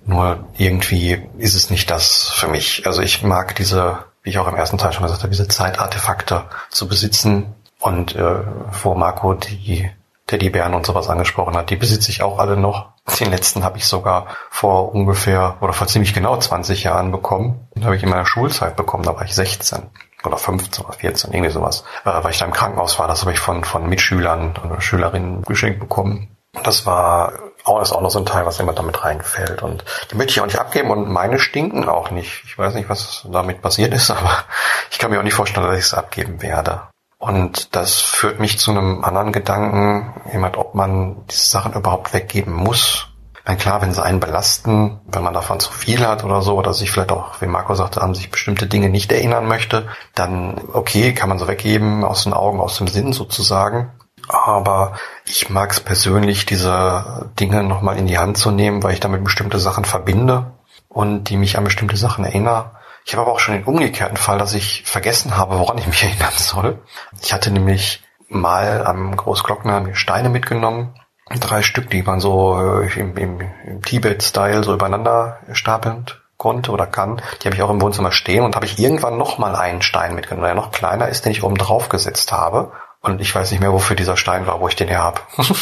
nur irgendwie ist es nicht das für mich. Also ich mag diese, wie ich auch im ersten Teil schon gesagt habe, diese Zeitartefakte zu besitzen. Und äh, wo Marco die Teddybären und sowas angesprochen hat, die besitze ich auch alle noch. Den letzten habe ich sogar vor ungefähr oder vor ziemlich genau 20 Jahren bekommen. Den habe ich in meiner Schulzeit bekommen, da war ich 16 oder 15 oder 14, irgendwie sowas. Äh, weil ich da im Krankenhaus war, das habe ich von, von Mitschülern oder Schülerinnen geschenkt bekommen. Das war auch, ist auch noch so ein Teil, was immer damit reinfällt. Und die möchte ich auch nicht abgeben und meine stinken auch nicht. Ich weiß nicht, was damit passiert ist, aber ich kann mir auch nicht vorstellen, dass ich es abgeben werde. Und das führt mich zu einem anderen Gedanken, jemand, ob man diese Sachen überhaupt weggeben muss. Dann klar, wenn sie einen belasten, wenn man davon zu viel hat oder so, oder sich vielleicht auch, wie Marco sagte, an sich bestimmte Dinge nicht erinnern möchte, dann okay, kann man so weggeben, aus den Augen, aus dem Sinn sozusagen. Aber ich mag es persönlich, diese Dinge nochmal in die Hand zu nehmen, weil ich damit bestimmte Sachen verbinde und die mich an bestimmte Sachen erinnern. Ich habe aber auch schon den umgekehrten Fall, dass ich vergessen habe, woran ich mich erinnern soll. Ich hatte nämlich mal am Großglockner mir Steine mitgenommen. Drei Stück, die man so äh, im, im, im Tibet-Style so übereinander stapelnd konnte oder kann. Die habe ich auch im Wohnzimmer stehen und habe ich irgendwann nochmal einen Stein mitgenommen, der noch kleiner ist, den ich oben drauf gesetzt habe. Und ich weiß nicht mehr, wofür dieser Stein war, wo ich den her habe.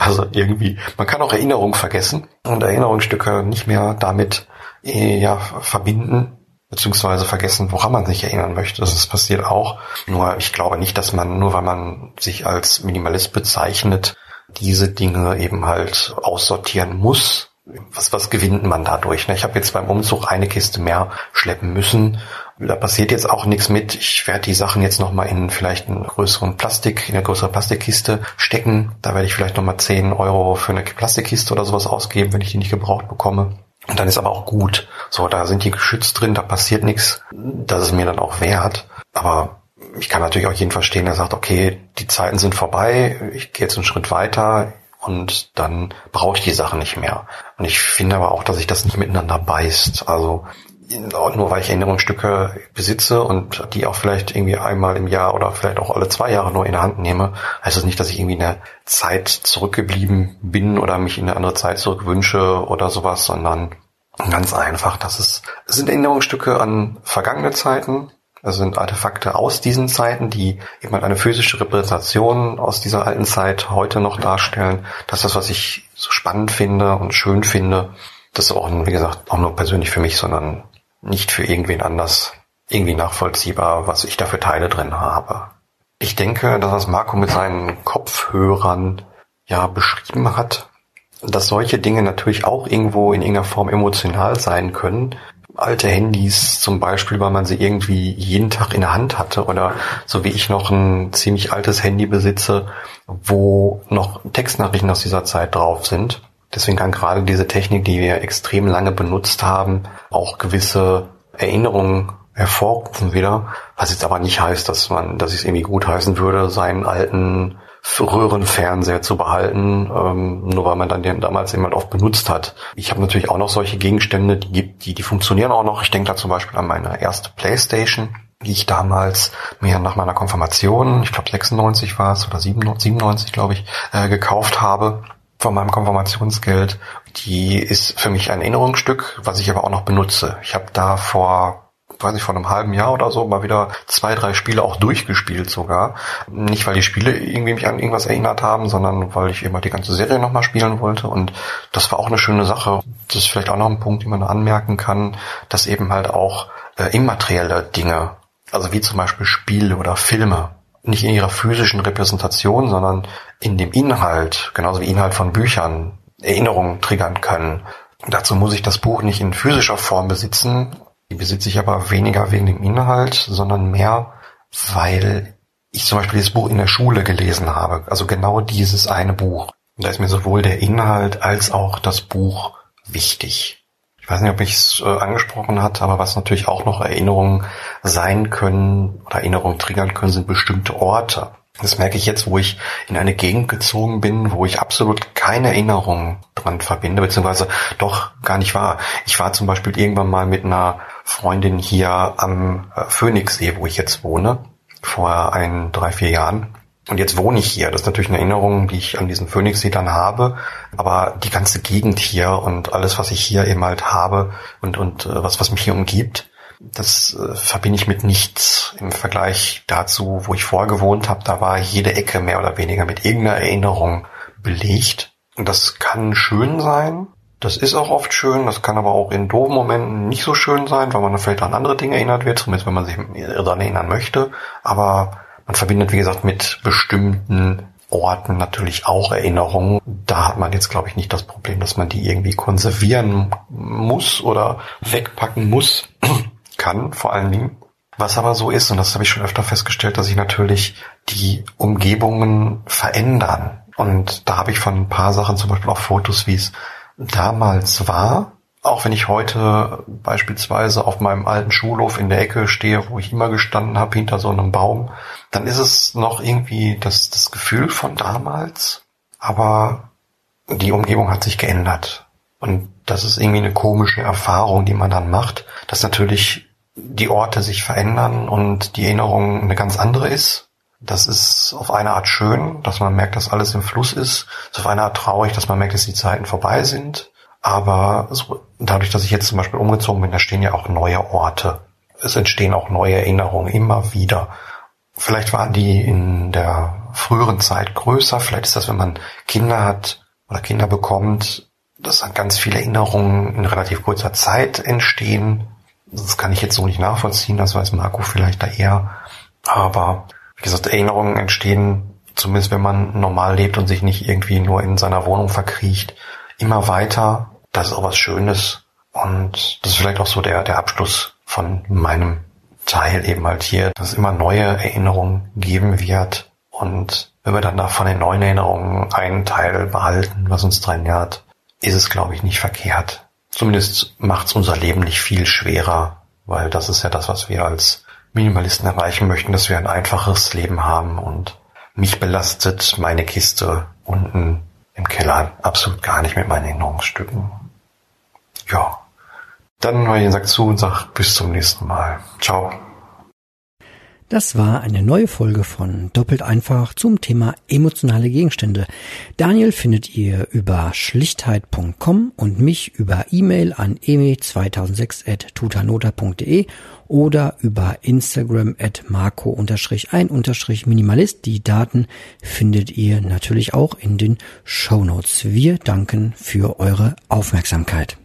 also irgendwie, man kann auch Erinnerungen vergessen und Erinnerungsstücke nicht mehr damit äh, ja, verbinden, beziehungsweise vergessen, woran man sich erinnern möchte. Das passiert auch. Nur ich glaube nicht, dass man, nur weil man sich als Minimalist bezeichnet, diese Dinge eben halt aussortieren muss. Was, was gewinnt man dadurch? Ne? Ich habe jetzt beim Umzug eine Kiste mehr schleppen müssen da passiert jetzt auch nichts mit. Ich werde die Sachen jetzt nochmal in vielleicht einen größeren Plastik, in eine größere Plastikkiste stecken. Da werde ich vielleicht nochmal 10 Euro für eine Plastikkiste oder sowas ausgeben, wenn ich die nicht gebraucht bekomme. Und dann ist aber auch gut. So, da sind die geschützt drin, da passiert nichts. Das ist mir dann auch wert. Aber ich kann natürlich auch jeden verstehen, der sagt, okay, die Zeiten sind vorbei, ich gehe jetzt einen Schritt weiter und dann brauche ich die Sachen nicht mehr. Und ich finde aber auch, dass sich das nicht miteinander beißt. Also nur weil ich Erinnerungsstücke besitze und die auch vielleicht irgendwie einmal im Jahr oder vielleicht auch alle zwei Jahre nur in der Hand nehme, heißt das nicht, dass ich irgendwie in der Zeit zurückgeblieben bin oder mich in eine andere Zeit zurückwünsche oder sowas, sondern ganz einfach, dass es, es sind Erinnerungsstücke an vergangene Zeiten, es sind Artefakte aus diesen Zeiten, die eben halt eine physische Repräsentation aus dieser alten Zeit heute noch darstellen. Das ist das, was ich so spannend finde und schön finde. Das ist auch, wie gesagt, auch nur persönlich für mich, sondern nicht für irgendwen anders irgendwie nachvollziehbar, was ich da für Teile drin habe. Ich denke, dass das Marco mit seinen Kopfhörern ja beschrieben hat, dass solche Dinge natürlich auch irgendwo in irgendeiner Form emotional sein können. Alte Handys zum Beispiel, weil man sie irgendwie jeden Tag in der Hand hatte oder so wie ich noch ein ziemlich altes Handy besitze, wo noch Textnachrichten aus dieser Zeit drauf sind. Deswegen kann gerade diese Technik, die wir extrem lange benutzt haben, auch gewisse Erinnerungen hervorrufen wieder. Was jetzt aber nicht heißt, dass man, dass ich es irgendwie gut heißen würde, seinen alten Röhrenfernseher zu behalten, ähm, nur weil man dann den damals jemand oft benutzt hat. Ich habe natürlich auch noch solche Gegenstände, die gibt, die, die funktionieren auch noch. Ich denke da zum Beispiel an meine erste Playstation, die ich damals mir nach meiner Konfirmation, ich glaube 96 war es oder 97, 97 glaube ich, äh, gekauft habe von meinem Konfirmationsgeld. Die ist für mich ein Erinnerungsstück, was ich aber auch noch benutze. Ich habe da vor weiß ich, vor einem halben Jahr oder so mal wieder zwei, drei Spiele auch durchgespielt sogar. Nicht, weil die Spiele irgendwie mich an irgendwas erinnert haben, sondern weil ich immer die ganze Serie nochmal spielen wollte. Und das war auch eine schöne Sache. Das ist vielleicht auch noch ein Punkt, den man anmerken kann, dass eben halt auch äh, immaterielle Dinge, also wie zum Beispiel Spiele oder Filme, nicht in ihrer physischen Repräsentation, sondern in dem Inhalt, genauso wie Inhalt von Büchern, Erinnerungen triggern können. Dazu muss ich das Buch nicht in physischer Form besitzen, die besitze ich aber weniger wegen dem Inhalt, sondern mehr, weil ich zum Beispiel dieses Buch in der Schule gelesen habe. Also genau dieses eine Buch. Und da ist mir sowohl der Inhalt als auch das Buch wichtig. Ich weiß nicht, ob ich es äh, angesprochen hatte, aber was natürlich auch noch Erinnerungen sein können oder Erinnerungen triggern können, sind bestimmte Orte. Das merke ich jetzt, wo ich in eine Gegend gezogen bin, wo ich absolut keine Erinnerung dran verbinde, beziehungsweise doch gar nicht war. Ich war zum Beispiel irgendwann mal mit einer Freundin hier am äh, Phoenixsee, wo ich jetzt wohne, vor ein, drei, vier Jahren. Und jetzt wohne ich hier. Das ist natürlich eine Erinnerung, die ich an diesen Phoenixsee dann habe. Aber die ganze Gegend hier und alles, was ich hier eben halt habe und, und äh, was, was mich hier umgibt, das äh, verbinde ich mit nichts im Vergleich dazu, wo ich vorher gewohnt habe. Da war jede Ecke mehr oder weniger mit irgendeiner Erinnerung belegt. Und das kann schön sein. Das ist auch oft schön. Das kann aber auch in doofen Momenten nicht so schön sein, weil man vielleicht an andere Dinge erinnert wird, zumindest wenn man sich daran erinnern möchte. Aber man verbindet, wie gesagt, mit bestimmten Orten natürlich auch Erinnerungen. Da hat man jetzt, glaube ich, nicht das Problem, dass man die irgendwie konservieren muss oder wegpacken muss kann, vor allen Dingen. Was aber so ist, und das habe ich schon öfter festgestellt, dass sich natürlich die Umgebungen verändern. Und da habe ich von ein paar Sachen, zum Beispiel auch Fotos, wie es damals war. Auch wenn ich heute beispielsweise auf meinem alten Schulhof in der Ecke stehe, wo ich immer gestanden habe, hinter so einem Baum, dann ist es noch irgendwie das, das Gefühl von damals. Aber die Umgebung hat sich geändert. Und das ist irgendwie eine komische Erfahrung, die man dann macht, dass natürlich die Orte sich verändern und die Erinnerung eine ganz andere ist. Das ist auf eine Art schön, dass man merkt, dass alles im Fluss ist. Es ist auf eine Art traurig, dass man merkt, dass die Zeiten vorbei sind. Aber so, dadurch, dass ich jetzt zum Beispiel umgezogen bin, da stehen ja auch neue Orte. Es entstehen auch neue Erinnerungen immer wieder. Vielleicht waren die in der früheren Zeit größer. Vielleicht ist das, wenn man Kinder hat oder Kinder bekommt, dass dann ganz viele Erinnerungen in relativ kurzer Zeit entstehen das kann ich jetzt so nicht nachvollziehen, das weiß Marco vielleicht da eher. Aber wie gesagt, Erinnerungen entstehen, zumindest wenn man normal lebt und sich nicht irgendwie nur in seiner Wohnung verkriecht, immer weiter. Das ist auch was Schönes. Und das ist vielleicht auch so der, der Abschluss von meinem Teil eben halt hier, dass es immer neue Erinnerungen geben wird. Und wenn wir dann da von den neuen Erinnerungen einen Teil behalten, was uns dran nährt, ist es, glaube ich, nicht verkehrt. Zumindest macht's unser Leben nicht viel schwerer, weil das ist ja das, was wir als Minimalisten erreichen möchten, dass wir ein einfaches Leben haben und mich belastet meine Kiste unten im Keller absolut gar nicht mit meinen Erinnerungsstücken. Ja. Dann höre ich den Sack zu und sag bis zum nächsten Mal. Ciao. Das war eine neue Folge von Doppelt einfach zum Thema emotionale Gegenstände. Daniel findet ihr über schlichtheit.com und mich über E-Mail an emi2006.tutanota.de oder über Instagram at marco-ein-minimalist. Die Daten findet ihr natürlich auch in den Show Notes. Wir danken für eure Aufmerksamkeit.